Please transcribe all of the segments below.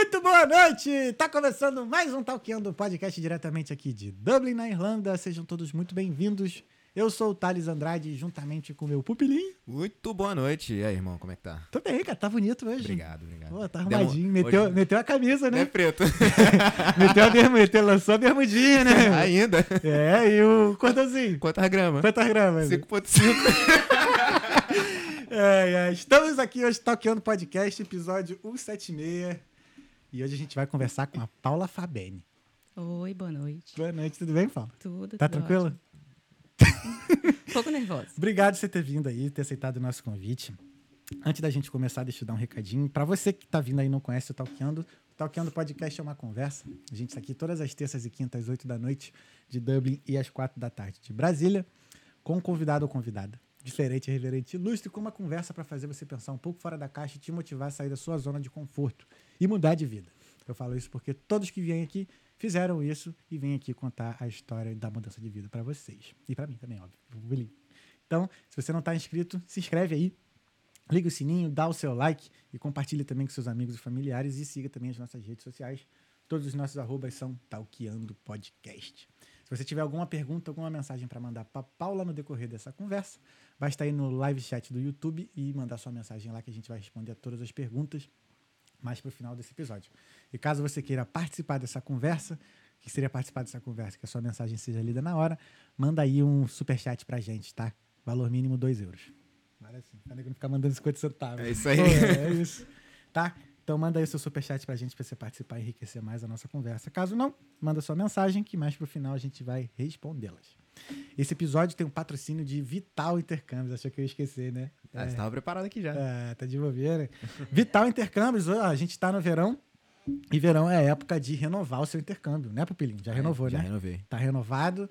Muito boa noite! Tá começando mais um Talkando podcast diretamente aqui de Dublin, na Irlanda. Sejam todos muito bem-vindos. Eu sou o Thales Andrade, juntamente com o meu pupilinho. Muito boa noite. E aí, irmão, como é que tá? Tô bem, cara. Tá bonito hoje. Obrigado, obrigado. Pô, tá arrumadinho. Meteu, Hoje- meteu a camisa, Não é né? preto. meteu a bermuda, meteu, lançou a bermudinha, né? Ainda. É, e o cordãozinho. Quantas gramas? Quantas gramas? 5.5. É, é, estamos aqui hoje Talkando Podcast, episódio 176. E hoje a gente vai conversar com a Paula Fabene. Oi, boa noite. Boa noite, tudo bem, Paula? Tudo. Tá tudo tranquila? Um pouco nervosa. Obrigado por você ter vindo aí, ter aceitado o nosso convite. Antes da gente começar, deixa eu dar um recadinho. Para você que tá vindo aí e não conhece o Talkando, o Talkando Podcast é uma conversa. A gente está aqui todas as terças e quintas, às 8 da noite de Dublin e às 4 da tarde de Brasília, com um convidado ou convidada. Diferente, reverente, ilustre, com uma conversa para fazer você pensar um pouco fora da caixa e te motivar a sair da sua zona de conforto e mudar de vida. Eu falo isso porque todos que vêm aqui fizeram isso e vêm aqui contar a história da mudança de vida para vocês. E para mim também, óbvio. Então, se você não está inscrito, se inscreve aí, liga o sininho, dá o seu like e compartilhe também com seus amigos e familiares e siga também as nossas redes sociais. Todos os nossos arrobas são Talqueando Podcast. Se você tiver alguma pergunta, alguma mensagem para mandar para Paula no decorrer dessa conversa, basta ir no live chat do YouTube e mandar sua mensagem lá que a gente vai responder a todas as perguntas mais para o final desse episódio. E caso você queira participar dessa conversa, que seria participar dessa conversa, que a sua mensagem seja lida na hora, manda aí um superchat pra gente, tá? Valor mínimo 2 euros. Vale assim, pra não ficar mandando 50 centavos. É isso aí. Pô, é isso. Tá? Então manda aí o seu superchat pra gente, pra você participar e enriquecer mais a nossa conversa. Caso não, manda sua mensagem, que mais pro final a gente vai respondê-las. Esse episódio tem um patrocínio de Vital Intercâmbios. Achou que eu ia esquecer, né? Ah, você tava preparado aqui já. É, tá de bobeira. Vital Intercâmbios, ó, a gente tá no verão. E verão é época de renovar o seu intercâmbio, né, Pupilinho? Já renovou, já né? renovei. Tá renovado.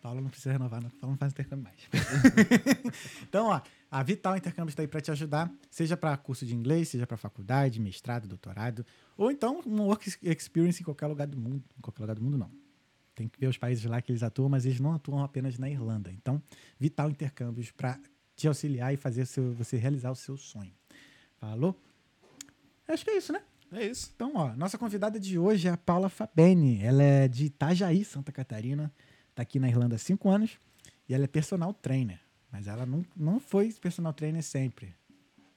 Paulo não precisa renovar, não. Paulo não faz intercâmbio mais. então, ó, a Vital Intercâmbio está aí para te ajudar, seja para curso de inglês, seja para faculdade, mestrado, doutorado, ou então um work experience em qualquer lugar do mundo. Em qualquer lugar do mundo, não. Tem que ver os países lá que eles atuam, mas eles não atuam apenas na Irlanda. Então, Vital Intercâmbios para te auxiliar e fazer seu- você realizar o seu sonho. Falou? Acho que é isso, né? É isso. Então, ó, nossa convidada de hoje é a Paula Fabene. Ela é de Itajaí, Santa Catarina. Tá aqui na Irlanda há cinco anos. E ela é personal trainer. Mas ela não, não foi personal trainer sempre.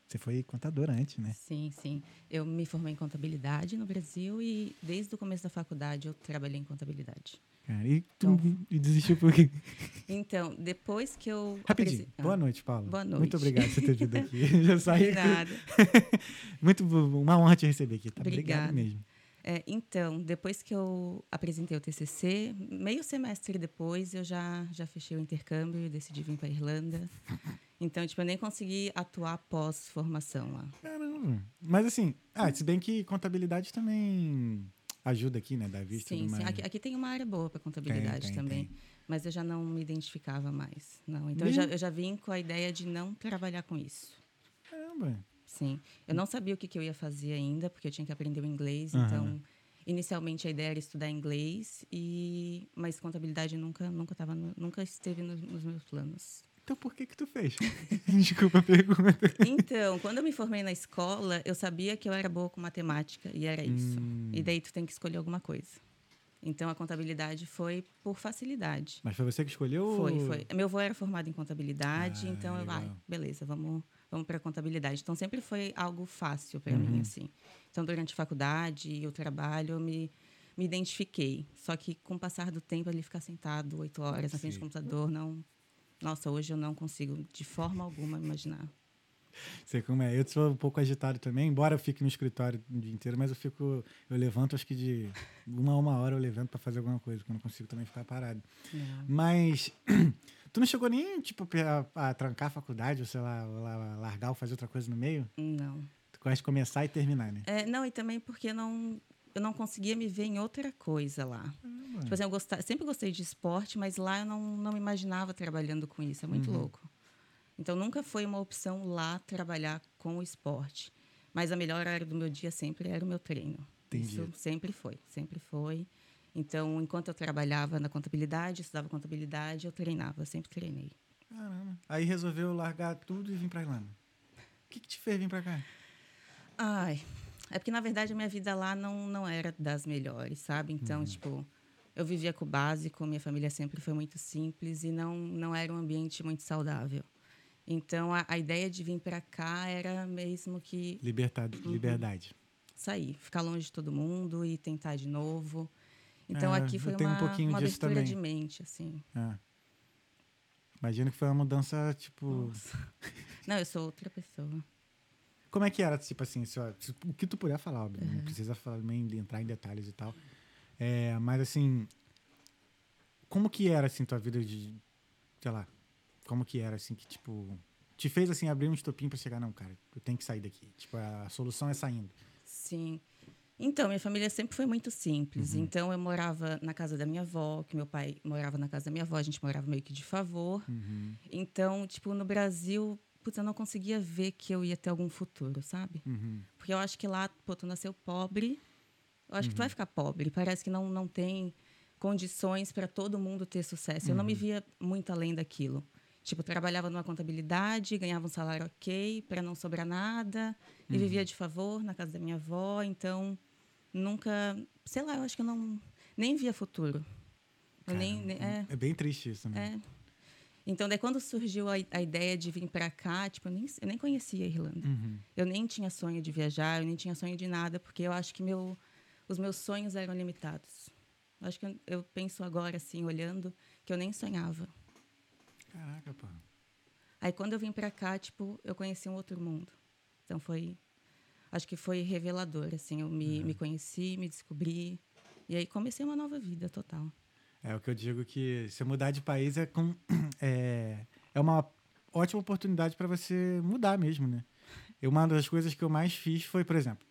Você foi contadora antes, né? Sim, sim. Eu me formei em contabilidade no Brasil e desde o começo da faculdade eu trabalhei em contabilidade. Cara, e, tu, Então- e desistiu por quê? Então, depois que eu. Rapidinho. apresen- Ah, Boa noite, Paula. Boa noite. Muito obrigado por você ter vindo aqui. Já saí. Nada. Muito uma honra te receber aqui, tá? Obrigado Obrigada. mesmo. É, então, depois que eu apresentei o TCC, meio semestre depois eu já, já fechei o intercâmbio e decidi vir para Irlanda. Então, tipo, eu nem consegui atuar pós-formação lá. Caramba. Mas assim, ah, se bem que contabilidade também ajuda aqui, né? Da vista Sim, sim. Aqui, aqui tem uma área boa para contabilidade tem, também. tem. Mas eu já não me identificava mais. Não. Então eu já, eu já vim com a ideia de não trabalhar com isso. Caramba. Sim. Eu não sabia o que, que eu ia fazer ainda, porque eu tinha que aprender o inglês. Aham. Então, inicialmente a ideia era estudar inglês, e mas contabilidade nunca nunca tava no- nunca esteve nos, nos meus planos. Então por que que tu fez? Desculpa a pergunta. Então, quando eu me formei na escola, eu sabia que eu era boa com matemática e era isso. Hum. E daí tu tem que escolher alguma coisa. Então a contabilidade foi por facilidade. Mas foi você que escolheu? Foi, foi. Meu avô era formado em contabilidade, Ah, então eu, legal. ai, beleza, vamos, vamos para contabilidade. Então sempre foi algo fácil para Uhum. mim, assim. Então durante a faculdade e o trabalho eu me, me identifiquei. Só que com o passar do tempo ali ficar sentado oito horas na frente do computador, não. Nossa, hoje eu não consigo de forma alguma imaginar. Sei como é. Eu sou um pouco agitado também, embora eu fique no escritório o dia inteiro, mas eu fico. Eu levanto, acho que de uma a uma hora eu levanto pra fazer alguma coisa, que eu não consigo também ficar parado. Não. Mas. Tu não chegou nem, tipo, a, a trancar a faculdade, ou sei lá, largar ou fazer outra coisa no meio? Não. Tu gosta de começar e terminar, né? É, não, e também porque não, eu não conseguia me ver em outra coisa lá. Tipo assim, eu gostava, sempre gostei de esporte, mas lá eu não, não me imaginava trabalhando com isso. É muito louco. Então, nunca foi uma opção lá trabalhar com o esporte. Mas a melhor área do meu dia sempre era o meu treino. Entendi. Isso sempre foi, sempre foi. Então, enquanto eu trabalhava na contabilidade, estudava contabilidade, eu treinava, sempre treinei. Caramba. Aí resolveu largar tudo e vir pra Irlanda. O que, que te fez vir pra cá? Ai, É porque, na verdade, a minha vida lá não, não era das melhores, sabe? Então, uhum. tipo, eu vivia com o básico, minha família sempre foi muito simples e não, não era um ambiente muito saudável. Então, a, a ideia de vir para cá era mesmo que... Liberdade. Uhum, liberdade. Sair, ficar longe de todo mundo e tentar de novo. Então, é, aqui foi uma, um uma abertura também. de mente, assim. É. Imagino que foi uma mudança, tipo... Nossa. Não, eu sou outra pessoa. Como é que era, tipo assim, o que tu puder falar, óbvio, uhum. não precisa falar, nem entrar em detalhes e tal. É, mas assim, como que era, assim, tua vida de, sei lá, como que era, assim, que, tipo, te fez, assim, abrir um estopim para chegar, não, cara, eu tenho que sair daqui. Tipo, a solução é saindo. Sim. Então, minha família sempre foi muito simples. Uhum. Então, eu morava na casa da minha avó, que meu pai morava na casa da minha avó, a gente morava meio que de favor. Uhum. Então, tipo, no Brasil, putz, eu não conseguia ver que eu ia ter algum futuro, sabe? Uhum. Porque eu acho que lá, pô, tu nasceu pobre, eu acho que tu vai uhum. ficar pobre. Parece que não, não tem condições para todo mundo ter sucesso. Eu não me uhum. via muito além daquilo. Tipo, trabalhava numa contabilidade, ganhava um salário ok, para não sobrar nada, e uhum. vivia de favor na casa da minha avó. Então, nunca, sei lá, eu acho que eu não nem via futuro. Cara, nem, nem, é, é, bem triste isso, né? É. Então, daí quando surgiu a, a ideia de vir para cá, tipo, eu nem, eu nem conhecia a Irlanda. Uhum. Eu nem tinha sonho de viajar, eu nem tinha sonho de nada, porque eu acho que meu, os meus sonhos eram limitados. Eu acho que eu, eu penso agora, assim, olhando, que eu nem sonhava. Caraca, pô. Aí, quando eu vim para cá, tipo, eu conheci um outro mundo. Então, foi... Acho que foi revelador, assim. Eu me, uhum. me conheci, me descobri. E aí, comecei uma nova vida total. É o que eu digo que se mudar de país é, com, é, é uma ótima oportunidade para você mudar mesmo, né? Eu, uma das coisas que eu mais fiz foi, por exemplo,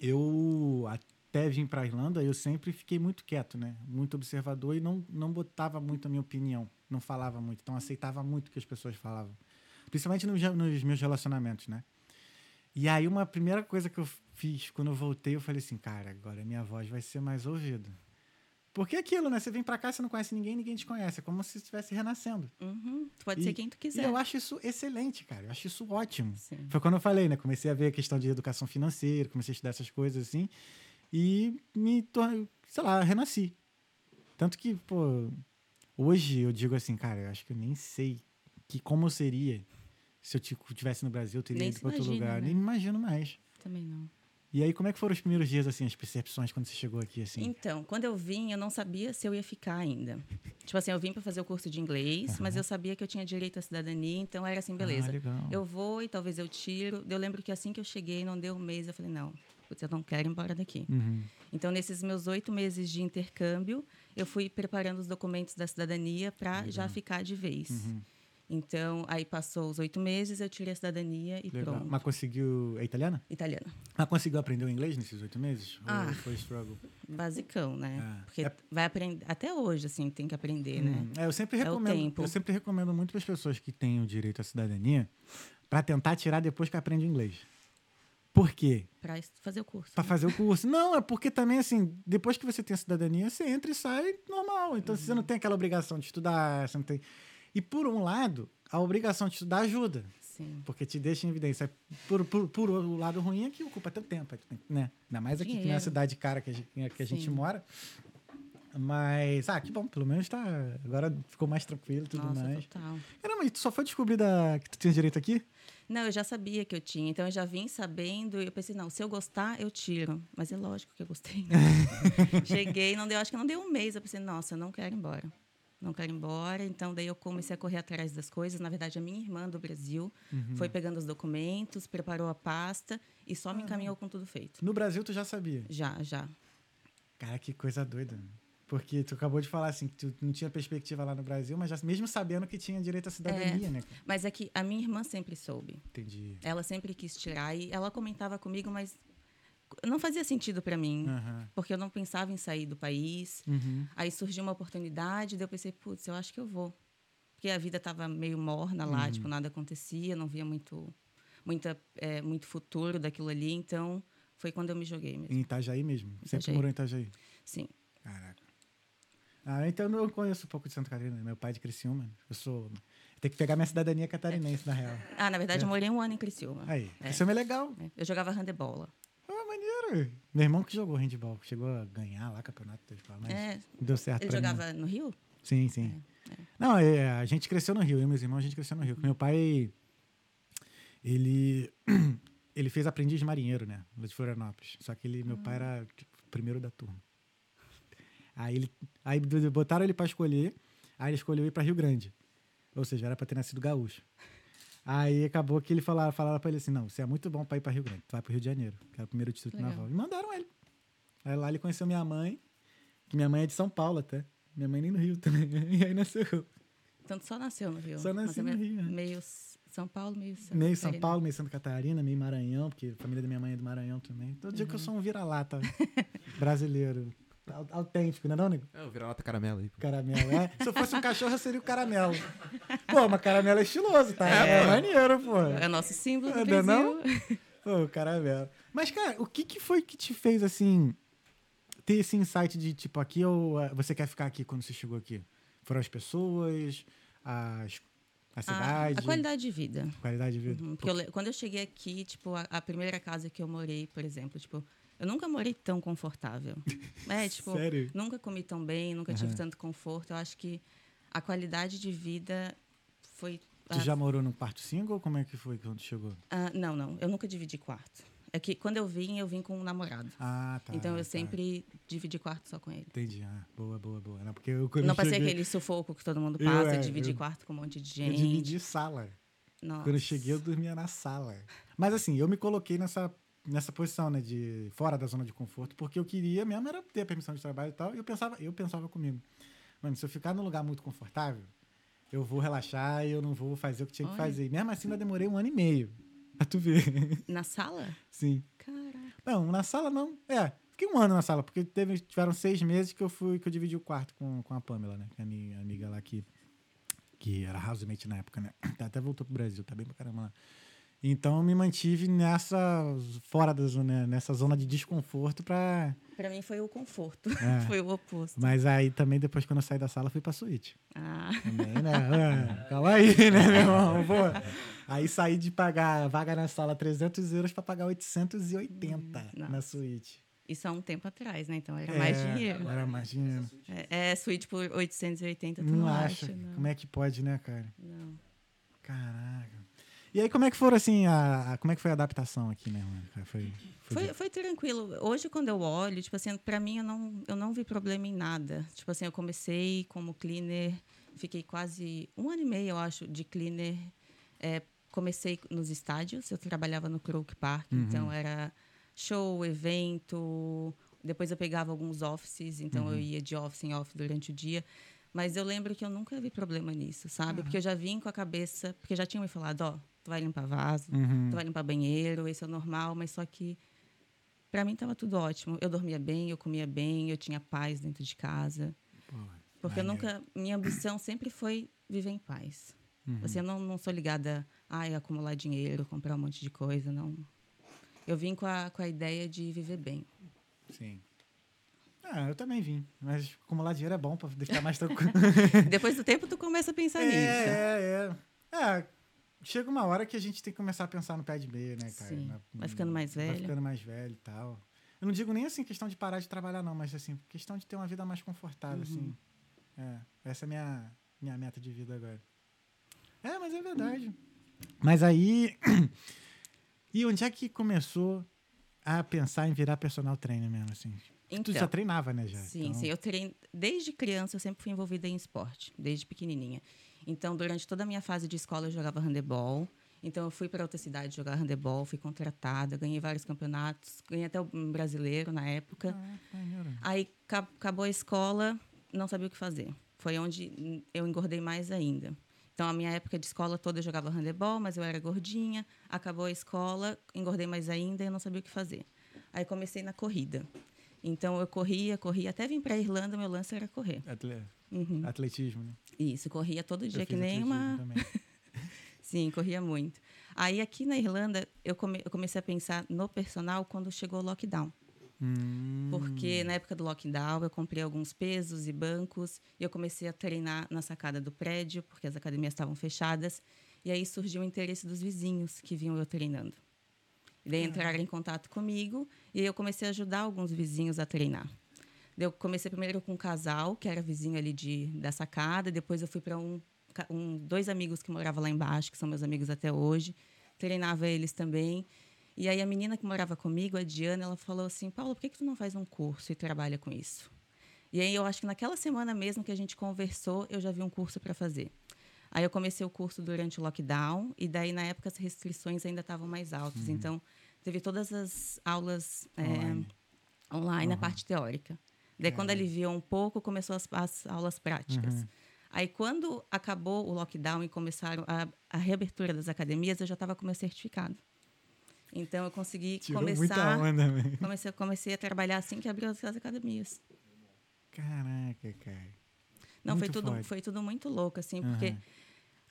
eu até vim para a Irlanda, eu sempre fiquei muito quieto, né? Muito observador e não, não botava muito a minha opinião, não falava muito, então aceitava muito o que as pessoas falavam, principalmente nos, nos meus relacionamentos, né? E aí uma primeira coisa que eu fiz quando eu voltei, eu falei assim, cara, agora minha voz vai ser mais ouvida. Porque aquilo, né? Você vem pra cá, você não conhece ninguém, ninguém te conhece. É como se estivesse renascendo. Uhum. Tu pode e, ser quem tu quiser. E eu acho isso excelente, cara. Eu acho isso ótimo. Sim. Foi quando eu falei, né? Comecei a ver a questão de educação financeira, comecei a estudar essas coisas assim. E me tornei, sei lá, renasci. Tanto que, pô, hoje eu digo assim, cara, eu acho que eu nem sei que como eu seria se eu tivesse no Brasil, eu teria nem ido para outro lugar. Né? Nem me imagino mais. Também não. E aí, como é que foram os primeiros dias, assim, as percepções quando você chegou aqui, assim? Então, quando eu vim, eu não sabia se eu ia ficar ainda. Tipo assim, eu vim para fazer o curso de inglês, uhum. mas eu sabia que eu tinha direito à cidadania, então era assim, beleza. Ah, eu vou e talvez eu tiro. Eu lembro que assim que eu cheguei, não deu um mês, eu falei, não, putz, eu não quero ir embora daqui. Uhum. Então, nesses meus oito meses de intercâmbio, eu fui preparando os documentos da cidadania para já ficar de vez. Uhum. Então, aí passou os oito meses, eu tirei a cidadania e Legal. pronto. Mas conseguiu. É italiana? Italiana. Mas conseguiu aprender o inglês nesses oito meses? Ah, Ou foi struggle? Basicão, né? É. Porque é... vai aprender. Até hoje, assim, tem que aprender, né? hum. né? É, eu sempre recomendo. É eu sempre recomendo muito para as pessoas que têm o direito à cidadania para tentar tirar depois que aprende inglês. Por quê? Para fazer o curso. Para né? fazer o curso. Não, é porque também, assim, depois que você tem a cidadania, você entra e sai normal. Então, uhum. você não tem aquela obrigação de estudar, você não tem. E por um lado, a obrigação de estudar ajuda. Sim. Porque te deixa em evidência. Por, por, por o lado ruim é que ocupa teu tempo, né? Ainda mais aqui que na cidade cara que a gente, que a gente mora. Mas, ah, que bom, pelo menos tá. Agora ficou mais tranquilo e tudo Nossa, mais. Total. Caramba, e tu só foi descobrir da, que tu tinha direito aqui? Não, eu já sabia que eu tinha. Então eu já vim sabendo e eu pensei, não, se eu gostar, eu tiro. Mas é lógico que eu gostei. Né? Cheguei, não deu, acho que não deu um mês. Eu pensei, nossa, eu não quero ir embora não quero ir embora. Então, daí eu comecei a correr atrás das coisas. Na verdade, a minha irmã do Brasil uhum. foi pegando os documentos, preparou a pasta e só me encaminhou com tudo feito. No Brasil, tu já sabia? Já, já. Cara, que coisa doida. Porque tu acabou de falar assim, que tu não tinha perspectiva lá no Brasil, mas já, mesmo sabendo que tinha direito à cidadania, é, né? Mas é que a minha irmã sempre soube. Entendi. Ela sempre quis tirar e ela comentava comigo, mas não fazia sentido para mim, uhum. porque eu não pensava em sair do país. Uhum. Aí surgiu uma oportunidade, daí eu pensei, putz, eu acho que eu vou. Porque a vida estava meio morna lá, uhum. tipo, nada acontecia, não via muito, muita, é, muito futuro daquilo ali, então foi quando eu me joguei mesmo. Em Itajaí mesmo? Itajaí. Sempre morou em Itajaí? Sim. Caraca. Ah, então eu conheço um pouco de Santa Catarina, né? meu pai é de Criciúma. Eu sou tem que pegar minha cidadania catarinense, é. na real. Ah, na verdade, é. eu morei um ano em Criciúma. Aí, é. Criciúma é legal. É. Eu jogava handebol Meu irmão que jogou handball, chegou a ganhar lá campeonato mas É. deu certo Ele pra mim, jogava no Rio? Sim, sim. Não, é, a gente cresceu no Rio, eu e meus irmãos, a gente cresceu no Rio. Meu pai, ele, ele fez aprendiz de marinheiro, né? De Florianópolis. Só que ele, meu pai era tipo, primeiro da turma. Aí, ele, aí botaram ele pra escolher, aí ele escolheu ir pra Rio Grande. Ou seja, era pra ter nascido gaúcho. Aí acabou que ele falava, falaram pra ele assim: não, você é muito bom pra ir pra Rio Grande, tu vai pro Rio de Janeiro, que era o primeiro distrito Legal. naval. E mandaram ele. Aí lá ele conheceu minha mãe, que minha mãe é de São Paulo até. Minha mãe nem no Rio também. E aí nasceu. Então só nasceu no Rio. Só nasci é no Rio, né? Meio São Paulo, meio Santa Meio São Catarina. Paulo, meio Santa Catarina, meio Maranhão, porque a família da minha mãe é do Maranhão também. Todo dia que eu Uhum. sou um vira-lata brasileiro. Au- Autêntico, né, não, nego? É, o vira-lata caramelo aí. pô. Caramelo, é. Se eu fosse um cachorro, eu seria o caramelo. Pô, mas caramelo é estiloso, tá? É, maneiro, pô. É nosso símbolo do É, Brasil. não é Pô, caramelo. Mas, cara, o que, que foi que te fez, assim, ter esse insight de, tipo, aqui ou ah, você quer ficar aqui quando você chegou aqui? Foram as pessoas, as, a A, cidade, a qualidade de vida. qualidade de vida? Uhum, porque eu quando eu cheguei aqui, tipo, a, a primeira casa que eu morei, por exemplo, tipo, eu nunca morei tão confortável. É, tipo, Sério? nunca comi tão bem, nunca tive Aham. tanto conforto. Eu acho que a qualidade de vida foi. Tu ah, já morou num quarto single ou como é que foi quando chegou? ah, não, não, eu nunca dividi quarto. É que quando eu vim, eu vim com um namorado. Ah, tá. então eu tá. sempre dividi quarto só com ele. Entendi. Ah, boa, boa, boa. Não, porque eu, não eu passei cheguei, aquele sufoco que todo mundo Eu, passa, é, dividir eu- quarto com um monte de Eu gente. dividi sala. Nossa. Quando eu cheguei, eu dormia na sala. Mas assim, eu me coloquei nessa, nessa posição, né? De fora da zona de conforto, porque eu queria mesmo era ter a permissão de trabalho e tal. E eu pensava, eu pensava comigo. Mano, se eu ficar num lugar muito confortável, eu vou relaxar e eu não vou fazer o que tinha que Olha. fazer. E mesmo assim, ainda demorei um ano e meio. Pra tu ver. Na sala? Sim. Caraca. Não, na sala não. É, fiquei um ano na sala, porque teve, tiveram seis meses que eu fui, que eu dividi o quarto com, com a Pamela, né? Que é a minha amiga lá que, que era housemate na época, né? Até voltou pro Brasil, tá bem pra caramba lá. Então eu me mantive nessa, fora da zona, nessa zona de desconforto pra... Pra mim foi o conforto. É. foi o oposto. Mas aí também, depois quando eu saí da sala, fui pra suíte. Ah. Também, né? Ah, calma aí, né, meu irmão? Pô. Aí saí de pagar vaga na sala 300 euros pra pagar 880 na nossa. suíte. Isso há um tempo atrás, né? Então era mais É, dinheiro. Era mais dinheiro. É, é suíte por 880, tu Não, não, acha? acha, não. Como é que pode, né, cara? Não. Caraca. E aí, como é que foram, assim, a, a- como é que foi a adaptação aqui, né? Foi, foi, Foi, foi tranquilo. Hoje, quando eu olho, tipo assim, pra mim, eu não, eu não vi problema em nada. Tipo assim, eu comecei como cleaner, fiquei quase um ano e meio, eu acho, de cleaner. É, comecei nos estádios, eu trabalhava no Crook Park, então era show, evento. Depois eu pegava alguns offices, então eu ia de office em office durante o dia. Mas eu lembro que eu nunca vi problema nisso, sabe? Porque eu já vim com a cabeça, porque já tinham me falado, ó, tu vai limpar vaso, Uhum. tu vai limpar banheiro, esse é normal, mas só que Pra mim tava tudo ótimo. Eu dormia bem, eu comia bem, eu tinha paz dentro de casa. Pô, Porque eu nunca. Minha ambição sempre foi viver em paz. Uhum. Assim, eu não, não sou ligada a acumular dinheiro, comprar um monte de coisa, não. Eu vim com a, com a ideia de viver bem. Sim. Ah, eu também vim. Mas acumular dinheiro é bom pra ficar mais tranquilo. Depois do tempo, tu começa a pensar é, nisso. é, é. É, chega uma hora que a gente tem que começar a pensar no pé de meia, né, cara? Sim. Na- Vai ficando mais Vai velho. ficando mais velho e tal. Eu não digo nem assim questão de parar de trabalhar, não, mas assim, questão de ter uma vida mais confortável, Uhum. assim. É, essa é a minha, minha meta de vida agora. É, mas é verdade. Mas aí. e onde é que começou a pensar em virar personal trainer mesmo, assim? tu Então, já treinava, né, já? Sim, Então, sim. Eu treino desde criança, eu sempre fui envolvida em esporte, desde pequenininha. Então, durante toda a minha fase de escola, eu jogava handebol. Então, eu fui para outra cidade jogar handebol, fui contratada, ganhei vários campeonatos, ganhei até o brasileiro na época. Ah, maneiro. Aí ca- acabou a escola, não sabia o que fazer. Foi onde eu engordei mais ainda. Então, a minha época de escola toda eu jogava handebol, mas eu era gordinha. Acabou a escola, engordei mais ainda e não sabia o que fazer. Aí comecei na corrida. Então, eu corria, corria. Até vim para a Irlanda, meu lance era correr. Atle- Uhum. Atletismo, né? Isso, corria todo dia que nem uma... Sim, corria muito. Aí, aqui na Irlanda, eu, come- eu comecei a pensar no personal quando chegou o lockdown. Hum, Porque na época do lockdown eu comprei alguns pesos e bancos e eu comecei a treinar na sacada do prédio, porque as academias estavam fechadas. E aí surgiu o interesse dos vizinhos que vinham eu treinando. E daí entraram em contato comigo E eu comecei a ajudar alguns vizinhos a treinar. Eu comecei primeiro com um casal, que era vizinho ali de, da sacada, depois eu fui para um, um, dois amigos que moravam lá embaixo, que são meus amigos até hoje. Treinava eles também. E aí a menina que morava comigo, a Diana, ela falou assim: Paulo, por que, que tu não faz um curso e trabalha com isso? E aí eu acho que naquela semana mesmo que a gente conversou, eu já vi um curso para fazer. Aí eu comecei o curso durante o lockdown e daí na época as restrições ainda estavam mais altas. Uhum. Então teve todas as aulas online, é, online uhum. a parte teórica. Daí é. quando aliviou um pouco, começou as, as aulas práticas. Uhum. Aí quando acabou o lockdown e começaram a, a reabertura das academias, eu já estava com meu certificado. Então eu consegui Tirou começar. Onda, comecei, comecei a trabalhar assim que abriu as academias. Caraca, cara. Não, foi tudo, foi tudo muito louco, assim, uhum. porque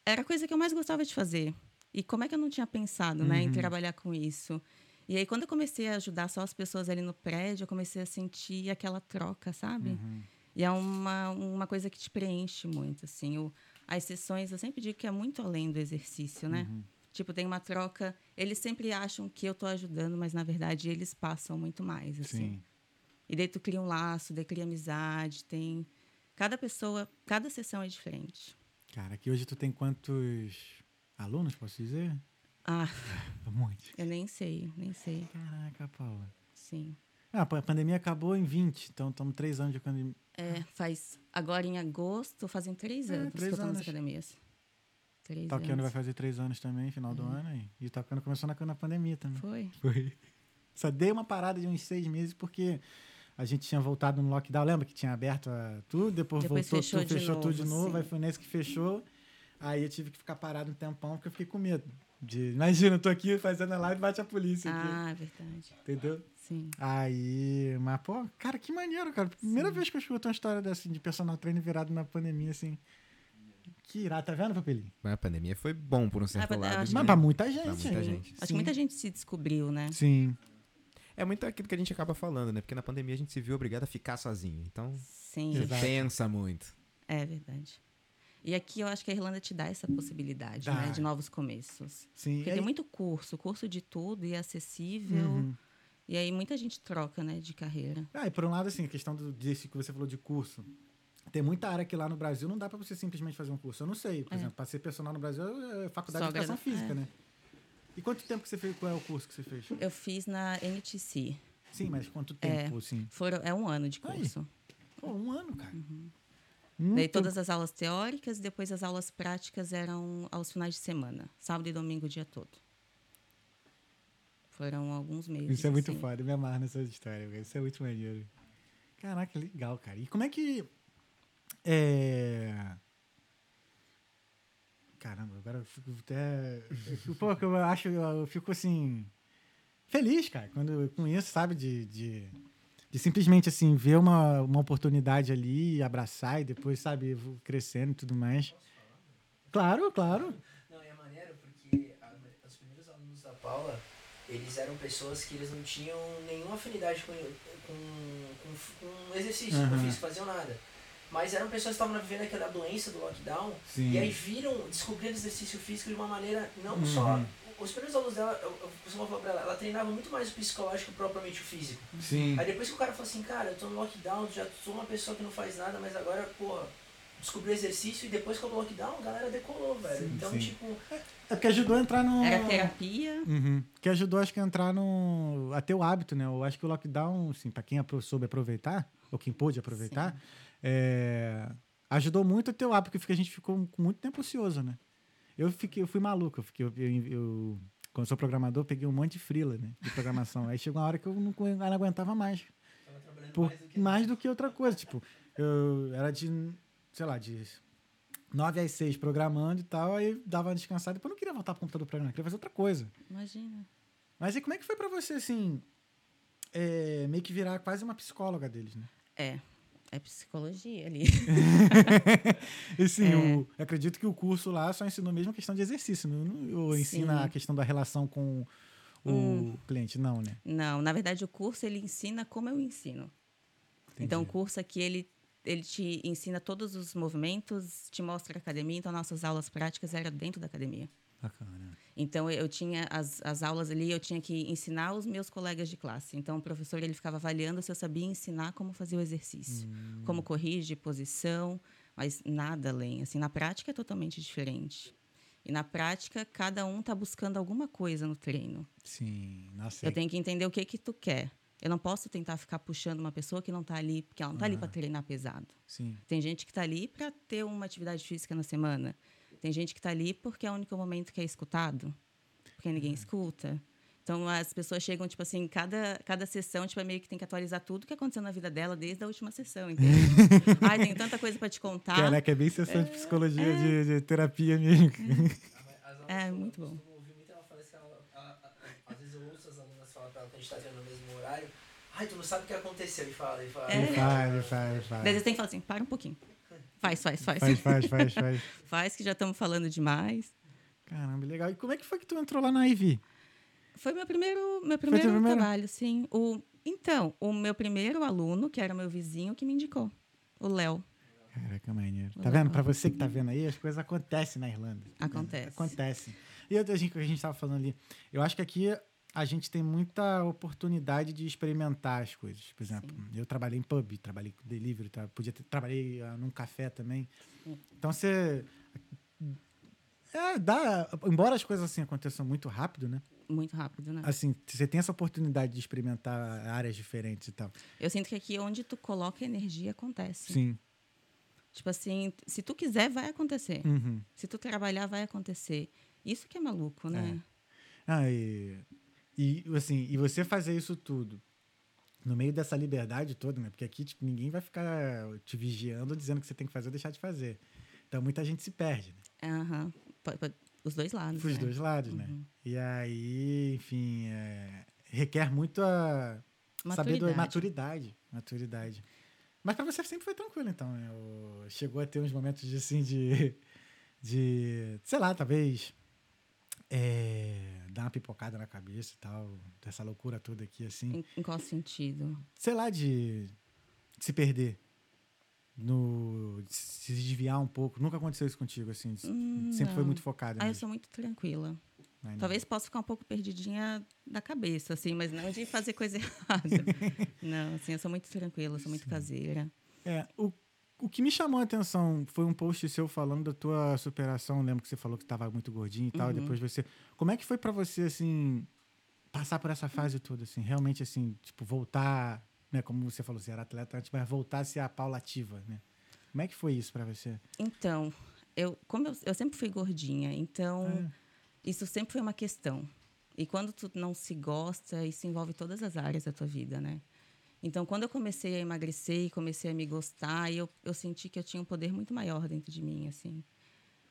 era a coisa que eu mais gostava de fazer. E como é que eu não tinha pensado, uhum. né, em uhum. trabalhar com isso? E aí, quando eu comecei a ajudar só as pessoas ali no prédio, eu comecei a sentir aquela troca, sabe? Uhum. E é uma, uma coisa que te preenche muito, assim. O, as sessões, eu sempre digo que é muito além do exercício, né? Uhum. Tipo, tem uma troca. Eles sempre acham que eu estou ajudando, mas na verdade eles passam muito mais, assim. Sim. E daí tu cria um laço, daí cria amizade, tem. Cada pessoa, cada sessão é diferente. Cara, aqui hoje tu tem quantos alunos, posso dizer? Ah. É, um monte. Eu nem sei, nem sei. Caraca, Paula. Sim. Ah, a pandemia acabou em 20, então estamos três anos de pandemia. É, faz. Agora em agosto fazem três é, anos três que eu anos. nas academias. Três Talcano vai fazer três anos também, final do é. ano. Aí. E o começou na, na pandemia também. Foi. Foi. Só dei uma parada de uns seis meses porque a gente tinha voltado no lockdown. Lembra que tinha aberto a, tudo, depois, depois voltou fechou, tudo, fechou novo, tudo de novo. Sim. Aí foi nesse que fechou. Aí eu tive que ficar parado um tempão porque eu fiquei com medo. De, imagina, eu tô aqui fazendo a live e bate a polícia. Ah, aqui. verdade. Entendeu? Sim. Aí, mas, pô, cara, que maneiro, cara. Primeira Sim. vez que eu escuto uma história dessa, de personal trainer virado na pandemia, assim. Que irá, tá vendo, Papelinho? Mas a pandemia foi bom por um certo ah, lado. Mas né? pra muita gente. Pra muita gente. Acho que muita gente se descobriu, né? Sim. É muito aquilo que a gente acaba falando, né? Porque na pandemia a gente se viu obrigado a ficar sozinho. Então, Sim. você pensa muito. É verdade. E aqui eu acho que a Irlanda te dá essa possibilidade, né? De novos começos. Sim. Porque tem muito curso, curso de tudo e é acessível. Uhum. E aí muita gente troca, né, de carreira. Ah, e por um lado, assim, a questão do, desse que você falou de curso. Tem muita área que lá no Brasil não dá para você simplesmente fazer um curso. Eu não sei. Por é. exemplo, para ser personal no Brasil é faculdade Só de educação física, é. né? E quanto tempo que você fez? Qual é o curso que você fez? Eu fiz na NTC. Sim, mas quanto tempo, é, assim? Foram, é um ano de curso. Aí. Pô, um ano, cara. Uhum. Hum, Daí todas as aulas teóricas, depois as aulas práticas eram aos finais de semana, sábado e domingo o dia todo. Foram alguns meses. Isso é muito assim. foda, eu me amarro nessa história, isso é muito maneiro. Caraca, legal, cara. E como é que. É... Caramba, agora eu fico até. Eu fico, pô, eu acho, eu fico assim. Feliz, cara, quando com isso, sabe? De, de, de, simplesmente assim, ver uma, uma oportunidade ali, e abraçar e depois, sabe, crescendo e tudo mais. Claro, claro. Não, é maneiro porque a, os primeiros alunos da Paula, eles eram pessoas que eles não tinham nenhuma afinidade com, com, com, com exercício, uhum. com físico, faziam nada. Mas eram pessoas que estavam vivendo aquela doença do lockdown Sim. e aí viram, descobriram exercício físico de uma maneira não uhum. só. Os primeiros alunos dela, eu, eu costumo falar pra ela, ela treinava muito mais o psicológico que propriamente o físico. Sim. Aí depois que o cara falou assim, cara, eu tô no lockdown, já sou uma pessoa que não faz nada, mas agora, porra, descobri exercício e depois que eu lockdown, a galera decolou, velho. Sim, então, sim. tipo. É porque ajudou a entrar no. Era terapia. Uhum. Que ajudou, acho que, a entrar no. a ter o hábito, né? Eu acho que o lockdown, assim, pra quem soube aproveitar, ou quem pôde aproveitar, é, ajudou muito a ter o hábito, porque a gente ficou muito tempo ocioso, né? Eu, fiquei, eu fui maluco, eu, fiquei, eu, eu, quando sou programador, peguei um monte de frila né, de programação. Aí chegou uma hora que eu não, não aguentava mais. Por, mais, do que... mais do que outra coisa. Tipo, eu era de, sei lá, de 9 às 6 programando e tal, aí dava uma descansada. Depois eu não queria voltar pro computador programando, queria fazer outra coisa. Imagina. Mas e como é que foi para você, assim, é, meio que virar quase uma psicóloga deles, né? É. É psicologia ali. e sim, é. eu acredito que o curso lá só ensinou mesmo a questão de exercício, não, ou ensina sim. a questão da relação com o hum. cliente, não, né? Não, na verdade o curso ele ensina como eu ensino. Entendi. Então o curso aqui ele ele te ensina todos os movimentos, te mostra a academia, então nossas aulas práticas eram dentro da academia. Bacana. Então eu tinha as, as aulas ali, eu tinha que ensinar os meus colegas de classe. Então o professor ele ficava avaliando se eu sabia ensinar como fazer o exercício, Hum. como corrige posição, mas nada além. Assim, na prática é totalmente diferente. E na prática cada um está buscando alguma coisa no treino. Sim, nossa. Eu tenho que entender o que que tu quer. Eu não posso tentar ficar puxando uma pessoa que não está ali, porque ela não está ali para treinar pesado. Sim. Tem gente que está ali para ter uma atividade física na semana. Tem gente que está ali porque é o único momento que é escutado, porque ninguém escuta. Então as pessoas chegam tipo assim, cada cada sessão tipo é meio que tem que atualizar tudo que aconteceu na vida dela desde a última sessão, entende? Ai, tenho tanta coisa para te contar. Caraca, é bem sessão de psicologia, de, de terapia mesmo. É, eu muito bom. tá treinando no mesmo horário. Ai, tu não sabe o que aconteceu. E fala, e fala. É. E faz, faz, Daí faz. você tem que falar assim, para um pouquinho. Faz, faz, faz. Faz, faz, faz, faz. Faz que já estamos falando demais. Caramba, legal. E como é que foi que tu entrou lá na Ivy? Foi meu primeiro, meu primeiro, primeiro? trabalho, sim. O, então, o meu primeiro aluno, que era meu vizinho, que me indicou. O Léo. Caraca, maneiro. Tá vendo? Pra você que tá vendo aí, as coisas acontecem na Irlanda. Acontece. Acontecem. E outra gente que a gente tava falando ali, eu acho que aqui a gente tem muita oportunidade de experimentar as coisas. Por exemplo, eu trabalhei em pub, trabalhei com delivery, tra- podia ter, trabalhei ah, num café também. Então você. É, dá. Embora as coisas assim aconteçam muito rápido, né? Muito rápido, né? Assim, você tem essa oportunidade de experimentar áreas diferentes e tal. Eu sinto que aqui onde tu coloca energia, acontece. Sim. Tipo assim, se tu quiser, vai acontecer. Uhum. Se tu trabalhar, vai acontecer. Isso que é maluco, né? Ah, e, e assim, e você fazer isso tudo no meio dessa liberdade toda, né? Porque aqui tipo, ninguém vai ficar te vigiando dizendo que você tem que fazer ou deixar de fazer. Então muita gente se perde, né? Aham. Po- Os dois lados. Os né? dois lados, né? E aí, enfim, é, requer muito a sabedoria, Maturidade. maturidade, maturidade. Mas pra você sempre foi tranquilo, então, né? Chegou a ter uns momentos de, assim, de, de sei lá, talvez é, dar uma pipocada na cabeça e tal, dessa loucura toda aqui, assim. Em, em qual sentido? Sei lá, de se perder, no, de se desviar um pouco. Nunca aconteceu isso contigo, assim? Hum, sempre foi não. muito focado Ah, eu nisso. sou muito tranquila. Não. Talvez possa ficar um pouco perdidinha da cabeça, assim, mas não de fazer coisa errada. não, assim, eu sou muito tranquila, sou muito caseira. É, o, o que me chamou a atenção foi um post seu falando da tua superação. Eu Lembro que você falou que estava muito gordinho e tal. Uhum. Depois você. Como é que foi pra você, assim, passar por essa fase toda, assim? Realmente, assim, tipo, voltar, né? Como você falou, você era atleta antes, mas voltar a ser a Paula ativa, né? Como é que foi isso pra você? Então, eu, como eu, eu sempre fui gordinha, então É. isso sempre foi uma questão. E quando tu não se gosta, isso envolve todas as áreas da tua vida, né? Então, quando eu comecei a emagrecer e comecei a me gostar, eu, eu senti que eu tinha um poder muito maior dentro de mim, assim.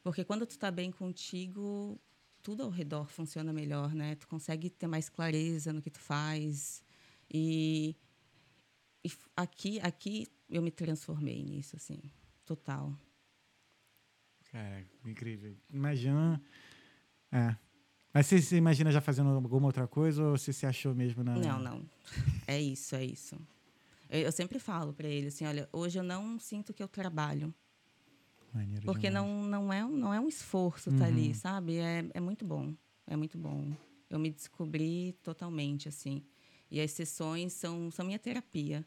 Porque quando tu tá bem contigo, tudo ao redor funciona melhor, né? Tu consegue ter mais clareza no que tu faz. E, e aqui, aqui eu me transformei nisso, assim, total. Cara, incrível. Imagina. É. Mas você, você imagina já fazendo alguma outra coisa ou você se achou mesmo na. Não, não. É isso, é isso. Eu, eu sempre falo para ele assim, olha, hoje eu não sinto que eu trabalho, Maneiro porque demais. não, não é um- não é um esforço estar Uhum. ali, sabe? É, é muito bom, é muito bom. Eu me descobri totalmente assim. E as sessões são são minha terapia.